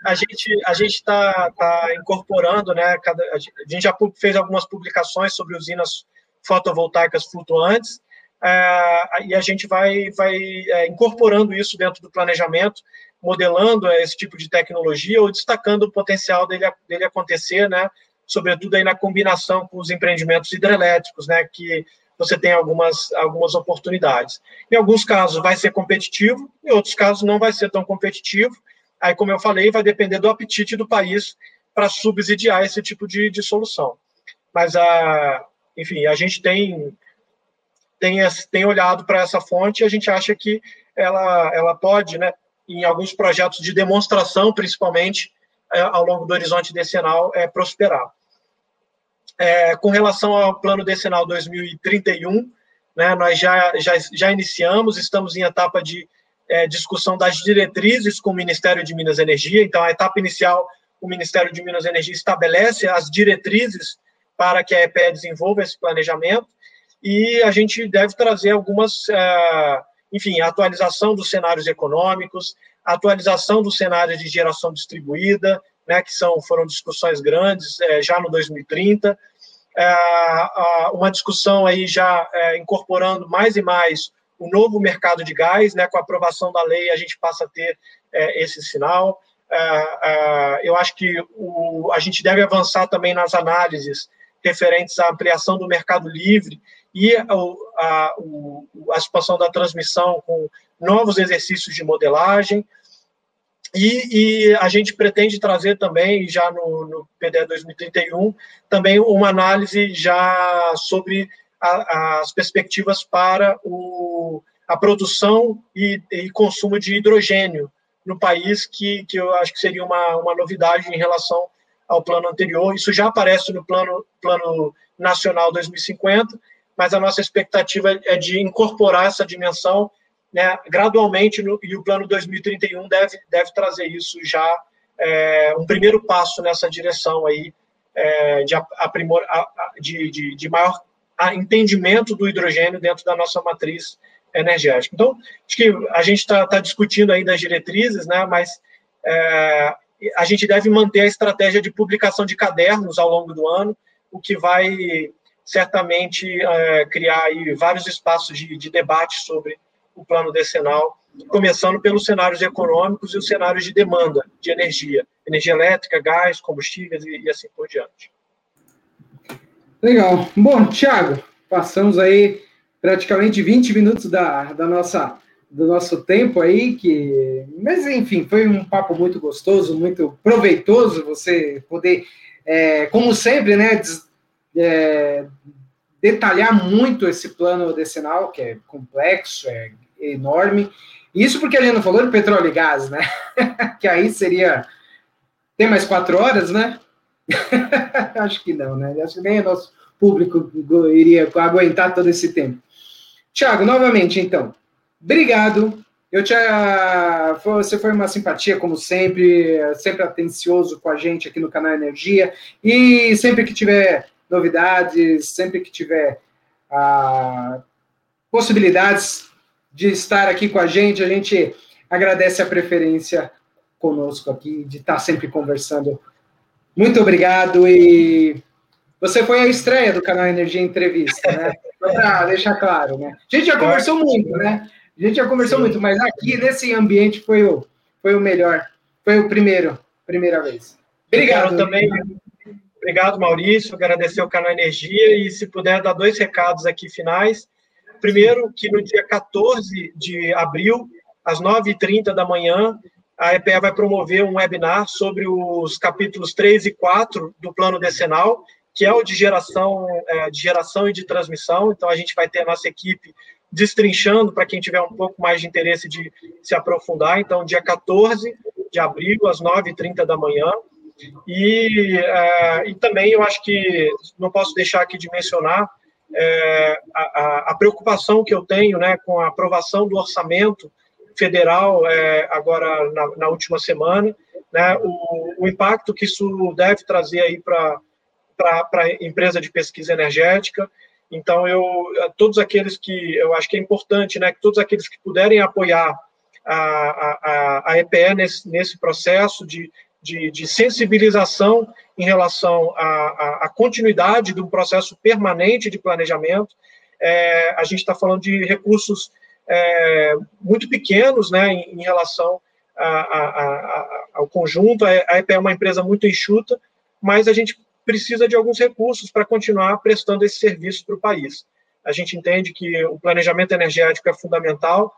A gente a está tá incorporando, né? Cada, a gente já fez algumas publicações sobre usinas fotovoltaicas flutuantes é, e a gente vai, vai é, incorporando isso dentro do planejamento, modelando é, esse tipo de tecnologia ou destacando o potencial dele, dele acontecer, né? Sobretudo aí na combinação com os empreendimentos hidrelétricos, né? Que você tem algumas, algumas oportunidades. Em alguns casos vai ser competitivo, em outros casos não vai ser tão competitivo. Aí, como eu falei, vai depender do apetite do país para subsidiar esse tipo de, de solução. Mas, a, enfim, a gente tem tem, tem olhado para essa fonte e a gente acha que ela, ela pode, né, em alguns projetos de demonstração, principalmente, é, ao longo do horizonte decenal, é, prosperar. É, com relação ao plano decenal 2031, né, nós já, já, já iniciamos, estamos em etapa de é, discussão das diretrizes com o Ministério de Minas e Energia. Então, a etapa inicial, o Ministério de Minas e Energia estabelece as diretrizes para que a EPE desenvolva esse planejamento e a gente deve trazer algumas, é, enfim, atualização dos cenários econômicos, atualização dos cenários de geração distribuída, né, que são, foram discussões grandes é, já no 2030, é, uma discussão aí já incorporando mais e mais o novo mercado de gás, né, com a aprovação da lei a gente passa a ter esse sinal. eu acho que o, a gente deve avançar também nas análises referentes à ampliação do mercado livre e a, a, a expansão da transmissão com novos exercícios de modelagem. E, e, a gente pretende trazer também, já no, no PDE 2031, também uma análise já sobre a, as perspectivas para o, a produção e, e, consumo de hidrogênio no país, que, que eu acho que seria uma, uma novidade em relação ao plano anterior. Isso já aparece no plano, plano nacional 2050, mas a nossa expectativa é de incorporar essa dimensão né, gradualmente, no, e o plano 2031 deve, deve trazer isso já, é, um primeiro passo nessa direção aí, é, de, aprimor, de, de, de maior entendimento do hidrogênio dentro da nossa matriz energética. Então, acho que a gente está tá discutindo ainda as diretrizes, né, mas é, a gente deve manter a estratégia de publicação de cadernos ao longo do ano, o que vai certamente é, criar vários espaços de, de debate sobre o plano decenal, começando pelos cenários econômicos e os cenários de demanda de energia, energia elétrica, gás, combustíveis e, e assim por diante. Legal. Bom, Tiago, passamos aí praticamente 20 minutos da, da nossa do nosso tempo aí, que mas enfim, foi um papo muito gostoso, muito proveitoso você poder, é, como sempre, né, des, é, detalhar muito esse plano decenal, que é complexo, é enorme. Isso porque a gente não falou de petróleo e gás, né? que aí seria. Tem mais quatro horas, né? Acho que não, né? Acho que nem o nosso público iria aguentar todo esse tempo. Tiago, novamente, então, obrigado. Eu te, você foi uma simpatia, como sempre, sempre atencioso com a gente aqui no canal Energia. E sempre que tiver novidades, sempre que tiver ah, possibilidades de estar aqui com a gente, a gente agradece a preferência conosco aqui, de estar sempre conversando. Muito obrigado e você foi a estreia do canal Energia Entrevista, né? Para deixar claro, né? A gente já conversou muito, né? A gente já conversou Sim. muito, mas aqui nesse ambiente foi o, foi o melhor, foi o primeiro, primeira vez. Obrigado. também. Obrigado, Maurício. Agradecer o canal Energia e se puder dar dois recados aqui finais. Primeiro, que no dia 14 de abril, às 9h30 da manhã, a EPE vai promover um webinar sobre os capítulos 3 e 4 do plano decenal, que é o de geração, é, de geração e de transmissão. Então, a gente vai ter a nossa equipe destrinchando para quem tiver um pouco mais de interesse de se aprofundar. Então, dia 14 de abril, às 9h30 da manhã. E, é, e também eu acho que não posso deixar aqui de mencionar é, a, a, preocupação que eu tenho né, com a aprovação do orçamento federal é, agora na, na, última semana, né, o, o, impacto que isso deve trazer aí para a empresa de pesquisa energética. Então, eu, todos aqueles que, eu acho que é importante, né, que todos aqueles que puderem apoiar a, a, a EPE nesse, nesse processo de, de, de sensibilização em relação à, à, continuidade de um processo permanente de planejamento. É, a gente está falando de recursos é, muito pequenos né, em, em relação a, a, ao conjunto. A EPE é uma empresa muito enxuta, mas a gente precisa de alguns recursos para continuar prestando esse serviço para o país. A gente entende que o planejamento energético é fundamental.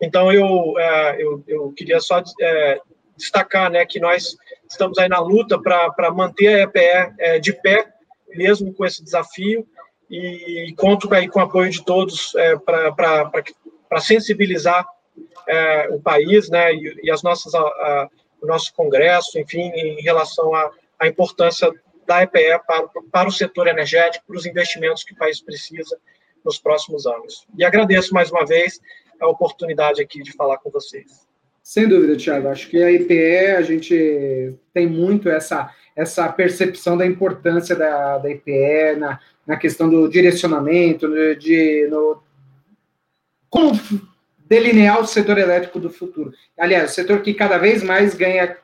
Então, eu, é, eu, eu queria só é, destacar né, que nós estamos aí na luta para manter a EPE é, de pé, mesmo com esse desafio, e conto aí com o apoio de todos é, para sensibilizar é, o país né, e, e as nossas, a, a, o nosso Congresso, enfim, em relação à importância da EPE para, para o setor energético, para os investimentos que o país precisa nos próximos anos. E agradeço mais uma vez a oportunidade aqui de falar com vocês. Sem dúvida, Tiago. Acho que a IPE, a gente tem muito essa, essa percepção da importância da, da IPE na, na questão do direcionamento, de, no, como delinear o setor elétrico do futuro. Aliás, o setor que cada vez mais ganha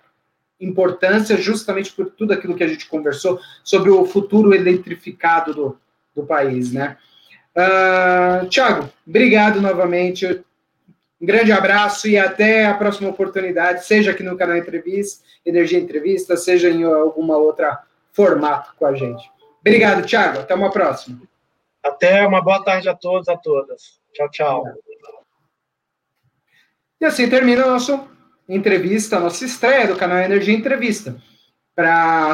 importância justamente por tudo aquilo que a gente conversou sobre o futuro eletrificado do, do país, né? Uh, Tiago, obrigado novamente. Um grande abraço e até a próxima oportunidade, seja aqui no canal Entrevista, Energia Entrevista, seja em alguma outra formato com a gente. Obrigado, Thiago. Até uma próxima. Até uma boa tarde a todos, a todas. Tchau, tchau. E assim termina a nossa entrevista, a nossa estreia do canal Energia Entrevista. Para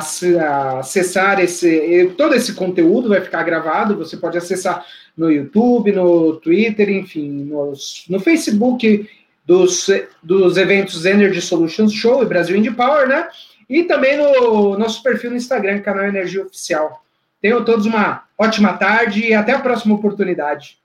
acessar esse todo esse conteúdo vai ficar gravado, você pode acessar no YouTube, no Twitter, enfim, nos, no Facebook dos, dos eventos Energy Solutions Show e Brasil Indie Power, né? E também no nosso perfil no Instagram, canal Energia Oficial. Tenham todos uma ótima tarde e até a próxima oportunidade.